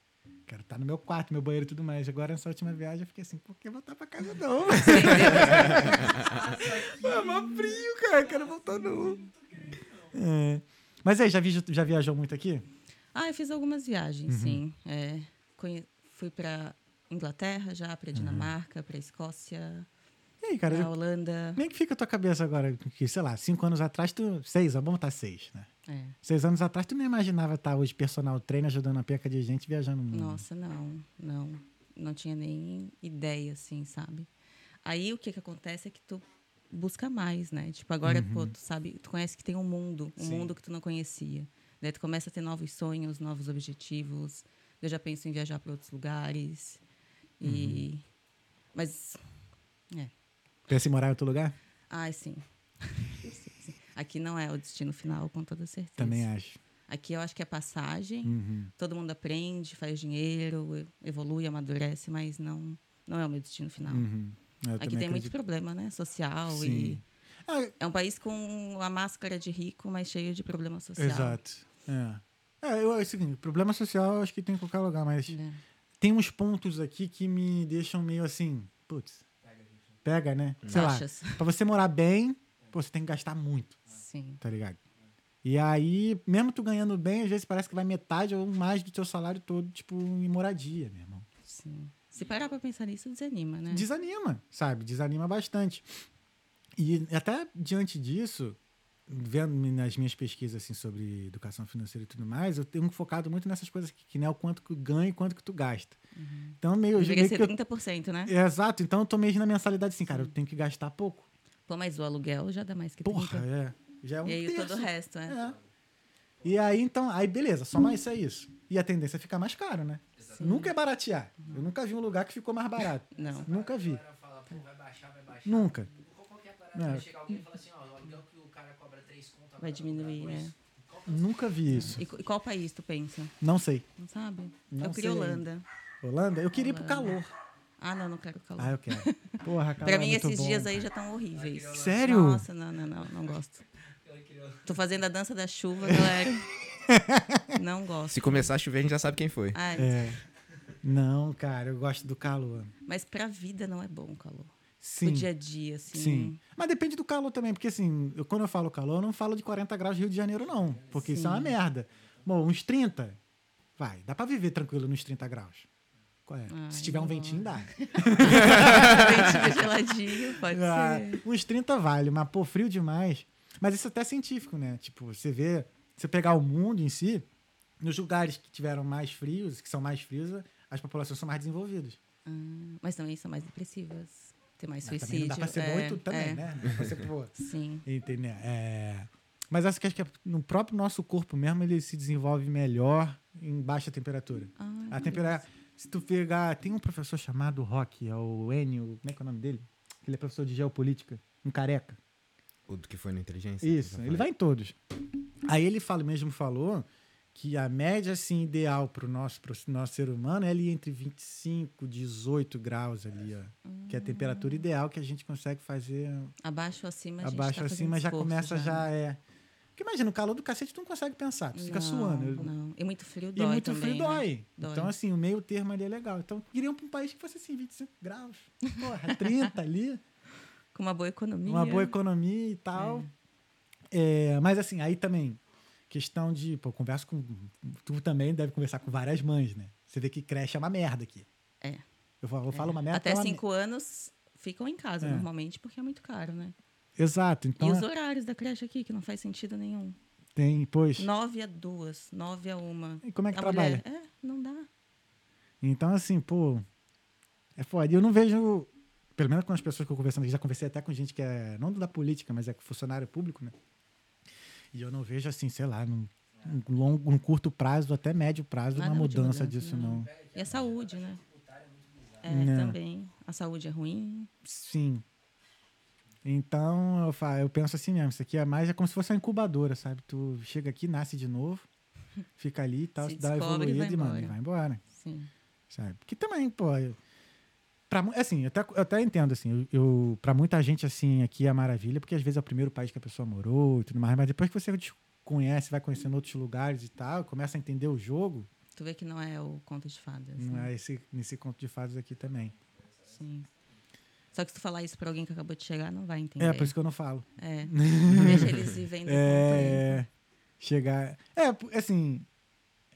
Quero estar no meu quarto, meu banheiro e tudo mais. Agora, nessa última viagem, eu fiquei assim, por que voltar pra casa não? é mó frio, cara, quero voltar não. É. Mas aí, já, vi, já viajou muito aqui? Ah, eu fiz algumas viagens, sim. É, fui pra Inglaterra já, pra Dinamarca, pra Escócia, E aí, cara, pra Holanda. como é que fica a tua cabeça agora? Que, sei lá, cinco anos atrás, tu. Seis, vamos botar seis, né? É. Seis anos atrás, tu não imaginava estar hoje personal trainer ajudando a peca de gente viajando no mundo. Nossa, não, não. Não tinha nem ideia, assim, sabe? Aí o que que acontece é que tu busca mais, né? Tipo, agora, pô, tu sabe, tu conhece que tem um mundo, um Sim. mundo que tu não conhecia. Daí tu começa a ter novos sonhos, novos objetivos. Eu já penso em viajar para outros lugares. E... Mas, é. Pensa em morar em outro lugar? Ai, sim. Sim, sim. Aqui não é o destino final, com toda certeza. Também acho. Aqui eu acho que é passagem. Uhum. Todo mundo aprende, faz dinheiro, evolui, amadurece, mas não, não é o meu destino final. Uhum. Aqui tem muito acredito. problema, né? Social Sim. e Ah, é um país com a máscara de rico, mas cheio de problema social. exato. É. É, eu, é o seguinte, problema social eu acho que tem em qualquer lugar, mas É. tem uns pontos aqui que me deixam meio assim, putz, pega, né? Sei lá, pra você morar bem, pô, você tem que gastar muito, Sim. tá ligado? E aí, mesmo tu ganhando bem, às vezes parece que vai metade ou mais do teu salário todo, tipo, em moradia, meu irmão. Sim. Se parar pra pensar nisso, desanima, né? Desanima, sabe? Desanima bastante. E até diante disso, vendo nas minhas pesquisas assim, sobre educação financeira e tudo mais, eu tenho focado muito nessas coisas que, que não é o quanto que tu ganha e quanto que tu gasta. Então, meio, meio Deveria que ser eu, 30%, né? é, Exato, então eu tô meio na mensalidade assim, cara, eu tenho que gastar pouco. Pô, mas o aluguel já dá mais que Porra, 30%. é. Já é um e aí terço. todo o resto, é. É. E aí, então, aí beleza, só isso é isso. E a tendência é ficar mais caro, né? Nunca é baratear. Eu nunca vi um lugar que ficou mais barato. Não. Nunca vi. A galera fala, pô, vai baixar, vai baixar. Nunca. Qual- Qualquer parada É. vai chegar alguém e falar assim, ó, o aluguel que cara cobra 3 conto agora Vai diminuir, dois. é. Nunca vi isso. E, e qual país tu pensa? Não sei. Não sabe? Não eu queria sei Holanda. Holanda? Eu queria ir pro Holanda. calor. Ah, não, não quero calor. Ah, eu quero. Porra, calor pra é mim, muito esses bom. dias aí já estão horríveis. Sério? Nossa, não, não, não, não gosto. Tô fazendo a dança da chuva, galera. não gosto. Se começar a chover, a gente já sabe quem foi. Ai, É. Não, cara, eu gosto do calor. Mas pra vida não é bom o calor. Sim. O dia a dia, assim. Sim. Mas depende do calor também, porque assim, eu- quando eu falo calor, eu não falo de 40 graus Rio de Janeiro, não. Porque isso é uma Sim. merda. Bom, uns 30, vai, dá pra viver tranquilo nos 30 graus. Qual é? Ai, Se tiver um não. ventinho, dá. Ventinho geladinho, pode Ah, ser. uns 30 vale, mas pô, frio demais. Mas isso é até científico, né? Tipo, você vê, você pegar o mundo em si, nos lugares que tiveram mais frios, que são mais frios, as populações são mais desenvolvidas. Ah, mas também são mais depressivas. Tem mais Mas suicídio. também não dá pra ser é, muito também, é. né? Não dá pra ser, pô, Sim. Entendeu? É... Mas acho que, acho que é no próprio nosso corpo mesmo ele se desenvolve melhor em baixa temperatura. Ah, A temperatura. Se tu pegar. Tem um professor chamado Rock, é o Enio. Como é que é o nome dele? Ele é professor de geopolítica, um careca. O do que foi na inteligência? Isso, ele vai em todos. Aí ele fala, mesmo falou que a média assim, ideal para o nosso, pro nosso ser humano é ali entre 25 e 18 graus ali, ó. Que é a temperatura ideal que a gente consegue fazer. Abaixo ou acima, abaixo tá ou acima fazendo já começa já, é. Porque imagina, o calor do cacete tu não consegue pensar, tu fica Não, suando. Eu- Não. E muito frio E dói muito também, frio né? dói. Dói. Então, assim, o meio termo ali é legal. Então, queriam para um país que fosse assim, 25 graus. Porra, 30 ali. Com uma boa economia. uma boa economia e tal. É, mas assim, aí também, questão de. Pô, converso com. Tu também deve conversar com várias mães, né? Você vê que creche é uma merda aqui. É. Eu falo, eu falo uma. Até é uma cinco anos ficam em casa, É. normalmente, porque é muito caro, né? Exato. Então, e os horários da creche aqui, que não faz sentido nenhum. tem, pois. Nove a duas, nove a uma. E como é que a trabalha? mulher, é, não dá. Então, assim, pô. É foda. E eu não vejo. Pelo menos com as pessoas que eu conversando aqui, já conversei até com gente que é. Não da política, mas é funcionário público, né? E eu não vejo, assim, sei lá, num, num longo, num curto prazo, até médio prazo, Nada uma mudança mudança, disso, não. não. E a saúde, né? É, Não. também. A saúde é ruim. Sim. Então, eu, fa- eu penso assim mesmo, isso aqui é mais é como se fosse uma incubadora, sabe? Tu chega aqui, nasce de novo, fica ali e tal, Se dá descobre e vai evoluída e, mano, e vai embora, Sim. sabe? Porque também, pô, eu- pra, assim, eu até, eu até entendo, assim, eu, eu, pra muita gente, assim, aqui é maravilha, porque às vezes é o primeiro país que a pessoa morou e tudo mais, mas depois que você conhece, vai conhecendo outros lugares e tal, começa a entender o jogo, Tu vê que não é o conto de fadas. não né? é esse, nesse conto de fadas aqui também. Sim. Só que se tu falar isso pra alguém que acabou de chegar, não vai entender. É, por isso que eu não falo. É. Deixa eles vivendo o É, chegar. É, assim.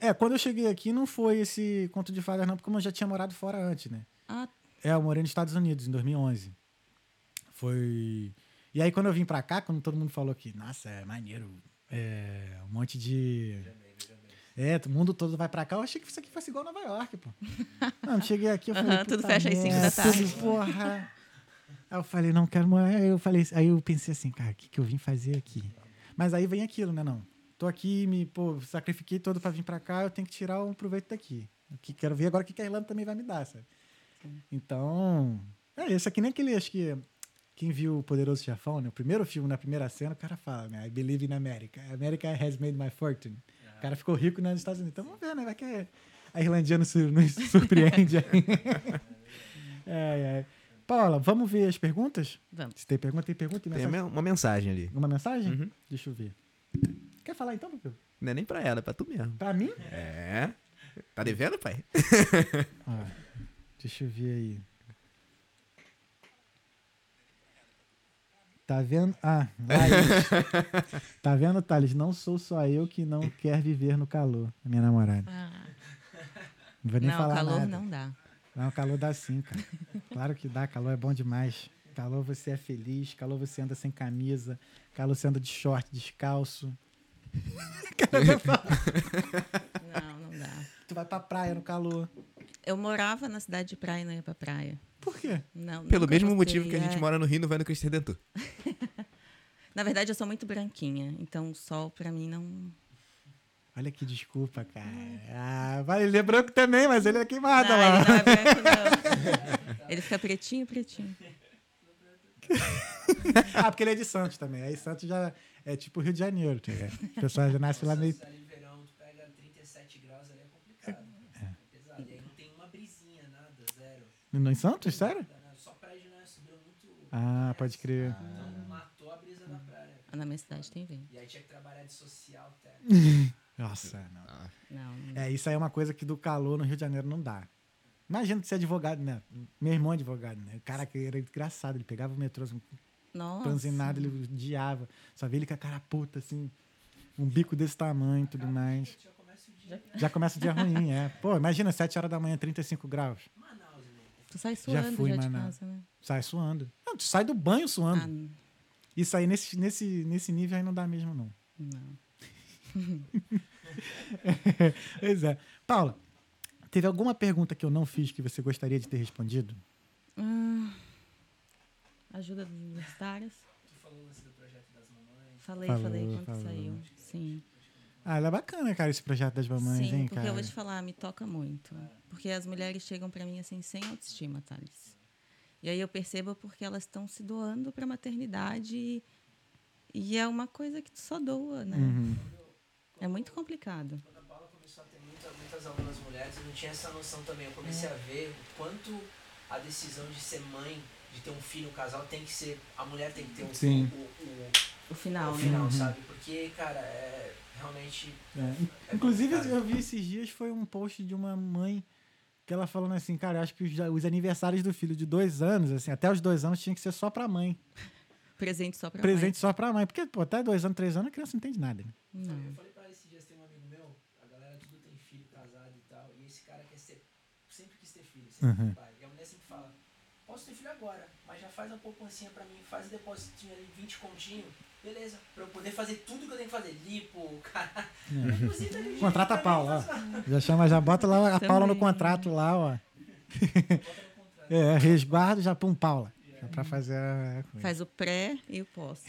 É, quando eu cheguei aqui não foi esse conto de fadas, não, porque eu já tinha morado fora antes, né? Ah, É, eu morei nos Estados Unidos em 2011. Foi. E aí, quando eu vim pra cá, quando todo mundo falou que, nossa, é maneiro, é, um monte de. É, o mundo todo vai pra cá. Eu achei que isso aqui fosse igual Nova York, pô. Não, cheguei aqui, eu falei. Tudo "Puta fecha às cinco da merda, tarde." tudo, porra. Aí eu falei, não quero morar. Aí eu falei, aí eu pensei assim, cara, o que, que eu vim fazer aqui? Mas aí vem aquilo, né, não? Tô aqui, me, pô, sacrifiquei todo pra vir pra cá, eu tenho que tirar um proveito daqui. O que quero ver agora o que a Irlanda também vai me dar, sabe? Então, é isso aqui nem aquele, acho que quem viu o Poderoso Chefão, né? O primeiro filme, na primeira cena, o cara fala, né? I believe in America. America has made my fortune. O cara ficou rico nos Estados Unidos. Então vamos ver, né? Vai que a Irlandia nos surpreende aí. é, é. Paula, vamos ver as perguntas? vamos. Se tem pergunta, tem pergunta. Tem Tem mensagem? uma mensagem ali. Uma mensagem? Uhum. Deixa eu ver. Quer falar então, Pepeu? Não é nem pra ela, é pra tu mesmo. Pra mim? É. Tá devendo, pai? Ó, deixa eu ver aí. Tá vendo? Ah, Laís. tá vendo, Thales? Não sou só eu que não quer viver no calor. Minha namorada. Ah, Não vou nem não, falar calor nada. não dá. Não, calor dá sim, cara. Claro que dá, calor é bom demais. Calor você é feliz, calor você anda sem camisa, calor você anda de short, descalço. Não, não dá. Tu vai pra praia no calor. Eu morava na cidade de praia e não ia pra praia. Por quê? Não, Pelo mesmo gostei, motivo que a gente é. mora no Rio e não vai no Cristo Redentor. Na verdade, eu sou muito branquinha, então o sol pra mim não. Olha que desculpa, cara. Ah, vai, ele é branco também, mas ele é queimado não, lá. ele não é branco, não. Ele fica pretinho, pretinho. Ah, porque ele é de Santos também. Aí Santos já é tipo Rio de Janeiro. tá? O pessoal já nasce lá meio. Se ali no verão tu pega 37 graus ali é complicado. É. pesado. E aí não tem uma brisinha, nada, No em Santos? Sério? Tá, né? Só prédio, né? Subiu muito. Ah, pode crer. Então matou a brisa da praia. Ah, Na minha cidade tem vento. E aí tinha que trabalhar de social até. Nossa, não. Não, não dá. É, isso aí é uma coisa que do calor no Rio de Janeiro não dá. Imagina ser advogado, né? Meu irmão é advogado, né? O cara que era engraçado, ele pegava o metrô, assim, Nossa. panzinado, ele odiava. Só via ele com a cara puta, assim, um bico desse tamanho e tudo mais. Já começa o dia. Já começa o dia ruim, é. Pô, imagina, 7 horas da manhã, 35 graus. Tu sai suando já, fui, de Manaus. casa, né? Sai suando. Não, tu sai do banho suando. Ah, Isso aí, nesse, nesse, nesse nível aí não dá mesmo, não. não. pois é. Paula, teve alguma pergunta que eu não fiz que você gostaria de ter respondido? Ah, ajuda dos universitários. Tu falou o lance do projeto das mamães. Falei, Falou, falei quando falou. saiu. Sim. Ah, ela é bacana, cara, esse projeto das mamães, Sim, hein, porque cara? eu vou te falar, me toca muito. Porque as mulheres chegam pra mim assim, sem autoestima, Thales. E aí eu percebo porque elas estão se doando pra maternidade e, e é uma coisa que tu só doa, né? Uhum. É muito complicado. Quando a muita, muitas alunas mulheres, eu não tinha essa noção também. Eu comecei a ver o quanto a decisão de ser mãe, de ter um filho, um casal, tem que ser. A mulher tem que ter um, Sim. o, o, O final, o né? final, Uhum. sabe? Porque, cara, é realmente. É. É Inclusive, complicado. eu vi esses dias, foi um post de uma mãe que ela falando assim, cara, eu acho que os, os aniversários do filho de dois anos, assim, até os dois anos tinha que ser só pra mãe. Presente só pra Presente só pra mãe. Porque, pô, até dois anos, três anos, a criança não entende nada, né? mãe. Eu Não. falei pra ela esses dias, tem um amigo meu, a galera tudo tem filho, casado e tal, e esse cara quer ser, sempre quis ter filho, sempre Uhum. pai. E a mulher sempre fala, posso ter filho agora, mas já faz uma poupancinha pra mim, faz um depósito ali, 20 continho, beleza, pra eu poder fazer tudo que eu tenho que fazer, lipo, cara. Inclusive, tá ali, Contrata a Paula, uma- Já chama, já bota lá a Também. Paula no contrato lá, ó. Bota no contrato. É, resguardo, já pum, Paula. Já pra fazer a coisa. Faz o pré e o pós.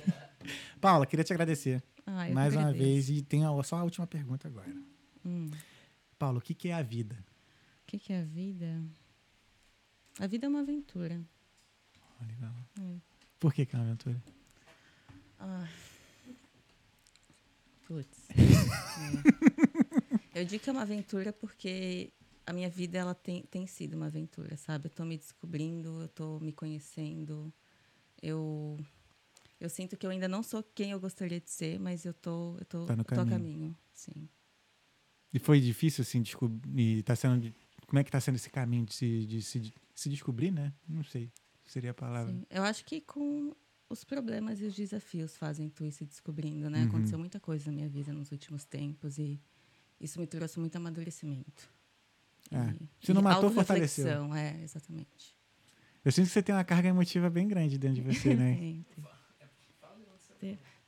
Paula, queria te agradecer Ah, mais uma vez. E tem a- só a última pergunta agora. Hum. Paula, o que, que é a vida? O que, que é a vida? A vida é uma aventura. Ó, legal. Hum. Por que, que é uma aventura? Ah. Putz. É. Eu digo que é uma aventura porque a minha vida ela tem, tem sido uma aventura, sabe? Eu tô me descobrindo, eu tô me conhecendo. Eu eu sinto que eu ainda não sou quem eu gostaria de ser, mas eu tô eu tô, Tá no eu tô a caminho. caminho, sim. E foi difícil, assim, descobrir. Tá sendo. Como é que tá sendo esse caminho de se, de se, de se descobrir, né? Não sei. Seria a palavra. Sim. Eu acho que com os problemas e os desafios fazem tu ir se descobrindo, né? Uhum. Aconteceu muita coisa na minha vida nos últimos tempos e isso me trouxe muito amadurecimento. É. E- Se não matou, fortaleceu. É, exatamente. Eu sinto que você tem uma carga emotiva bem grande dentro de você, né?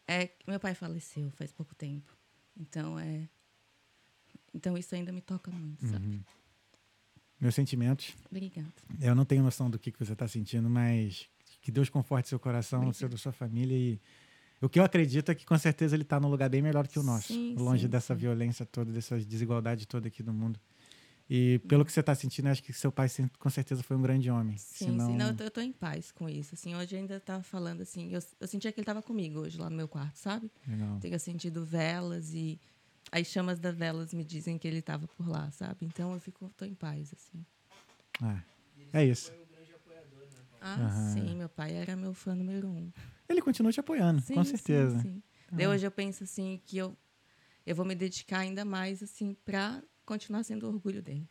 É, meu pai faleceu faz pouco tempo. Então é. Então isso ainda me toca muito, sabe? Uhum. Meus sentimentos. Obrigada. Eu não tenho noção do que, que você está sentindo, mas que Deus conforte seu coração, o seu da sua família. E o que eu acredito é que com certeza ele está num lugar bem melhor que o nosso, Sim, longe sim, dessa sim. violência toda, dessa desigualdade toda aqui do mundo. E pelo que você está sentindo, eu acho que seu pai com certeza foi um grande homem. Sim, Senão... sim. Não, eu tô em paz com isso. Assim, hoje ainda tava falando assim, eu, eu sentia que ele tava comigo hoje lá no meu quarto, sabe? Legal. Tenho sentido velas e as chamas das velas me dizem que ele estava por lá, sabe? Então eu fico, tô em paz, assim. Ah, é isso. Foi o grande apoiador, né, Paulo? Ah, Aham. sim, meu pai era meu fã número um. Ele continua te apoiando, Sim, com sim, certeza. sim. Daí hoje eu penso assim que eu, eu vou me dedicar ainda mais assim para continuar sendo o orgulho dele.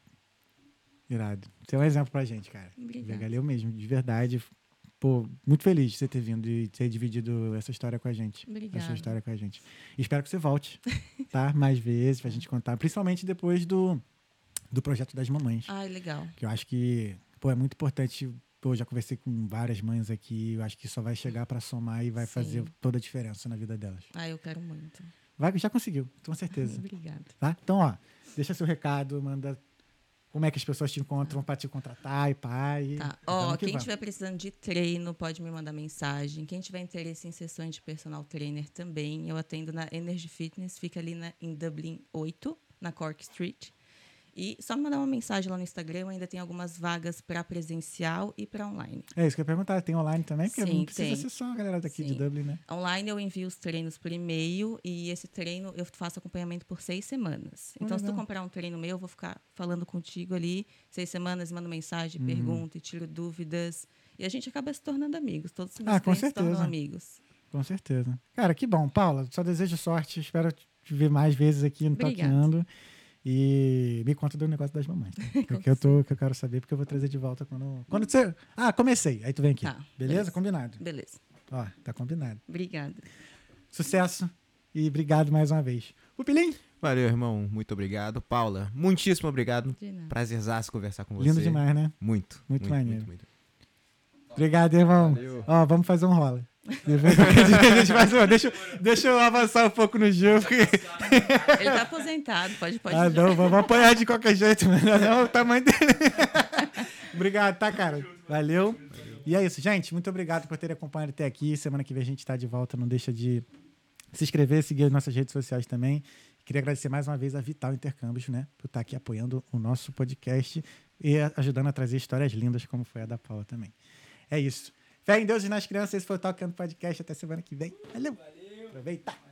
Irado. Você é um exemplo pra gente, cara. Obrigada. Valeu mesmo, de verdade. Pô, muito feliz de você ter vindo e ter dividido essa história com a gente. Obrigada. Essa história com a gente. E espero que você volte, tá? Mais vezes pra gente contar. Principalmente depois do, do projeto das mamães. Ai, legal. Que eu acho que, pô, é muito importante. Pô, já conversei com várias mães aqui. Eu acho que só vai chegar pra somar e vai Sim. fazer toda a diferença na vida delas. Ah, eu quero muito. Vai, já conseguiu, com certeza. Obrigada. Tá? Então, ó, deixa seu recado, manda como é que as pessoas te encontram pra te contratar e pai. Tá. Ó, que quem estiver precisando de treino, pode me mandar mensagem. Quem tiver interesse em sessões de personal trainer também, eu atendo na Energy Fitness, fica ali na, em Dublin 8, na Cork Street. E só me mandar uma mensagem lá no Instagram, ainda tem algumas vagas para presencial e para online. É isso que eu ia perguntar. Tem online também? Porque Sim, não precisa tem. ser só a galera daqui de Sim. Dublin, né? Online eu envio os treinos por e-mail e esse treino eu faço acompanhamento por seis semanas. Ah, Então, se tu comprar um treino meu, eu vou ficar falando contigo ali seis semanas, mando mensagem, Uhum. pergunto, tiro dúvidas. E a gente acaba se tornando amigos. Todos os meus Ah, com clientes se tornam certeza. amigos. Com certeza. Cara, que bom. Paula, só desejo sorte. Espero te ver mais vezes aqui no Obrigada. Toqueando. E me conta do negócio das mamães. tá? Que, eu tô, que eu quero saber, porque eu vou trazer de volta quando. Quando você. Ah, comecei. Aí tu vem aqui. Tá, beleza? beleza. Combinado. Beleza. Ó, tá combinado. Obrigada. Sucesso e obrigado mais uma vez. Pupilim, Valeu, irmão. Muito obrigado. Paula, muitíssimo obrigado. Prazerzaço conversar com você. lindo demais, né? Muito. Muito maneiro. Muito, muito. Obrigado, irmão. Valeu. Ó, vamos fazer um rola. Depois a gente faz deixa, eu- deixa eu avançar um pouco no jogo. porque- Ele tá aposentado, pode, pode. Ah, não, vamos apanhar de qualquer jeito, mano. Não, o tamanho dele. obrigado, tá, cara? Valeu. E é isso, gente. Muito obrigado por terem acompanhado até aqui. Semana que vem a gente tá de volta. Não deixa de se inscrever, seguir as nossas redes sociais também. Queria agradecer mais uma vez a Vital Intercâmbios, né? Por estar aqui apoiando o nosso podcast e ajudando a trazer histórias lindas, como foi a da Paula também. É isso. Fé em Deus e nas crianças. Esse foi o Tocando Podcast. Até semana que vem. Valeu. Aproveita.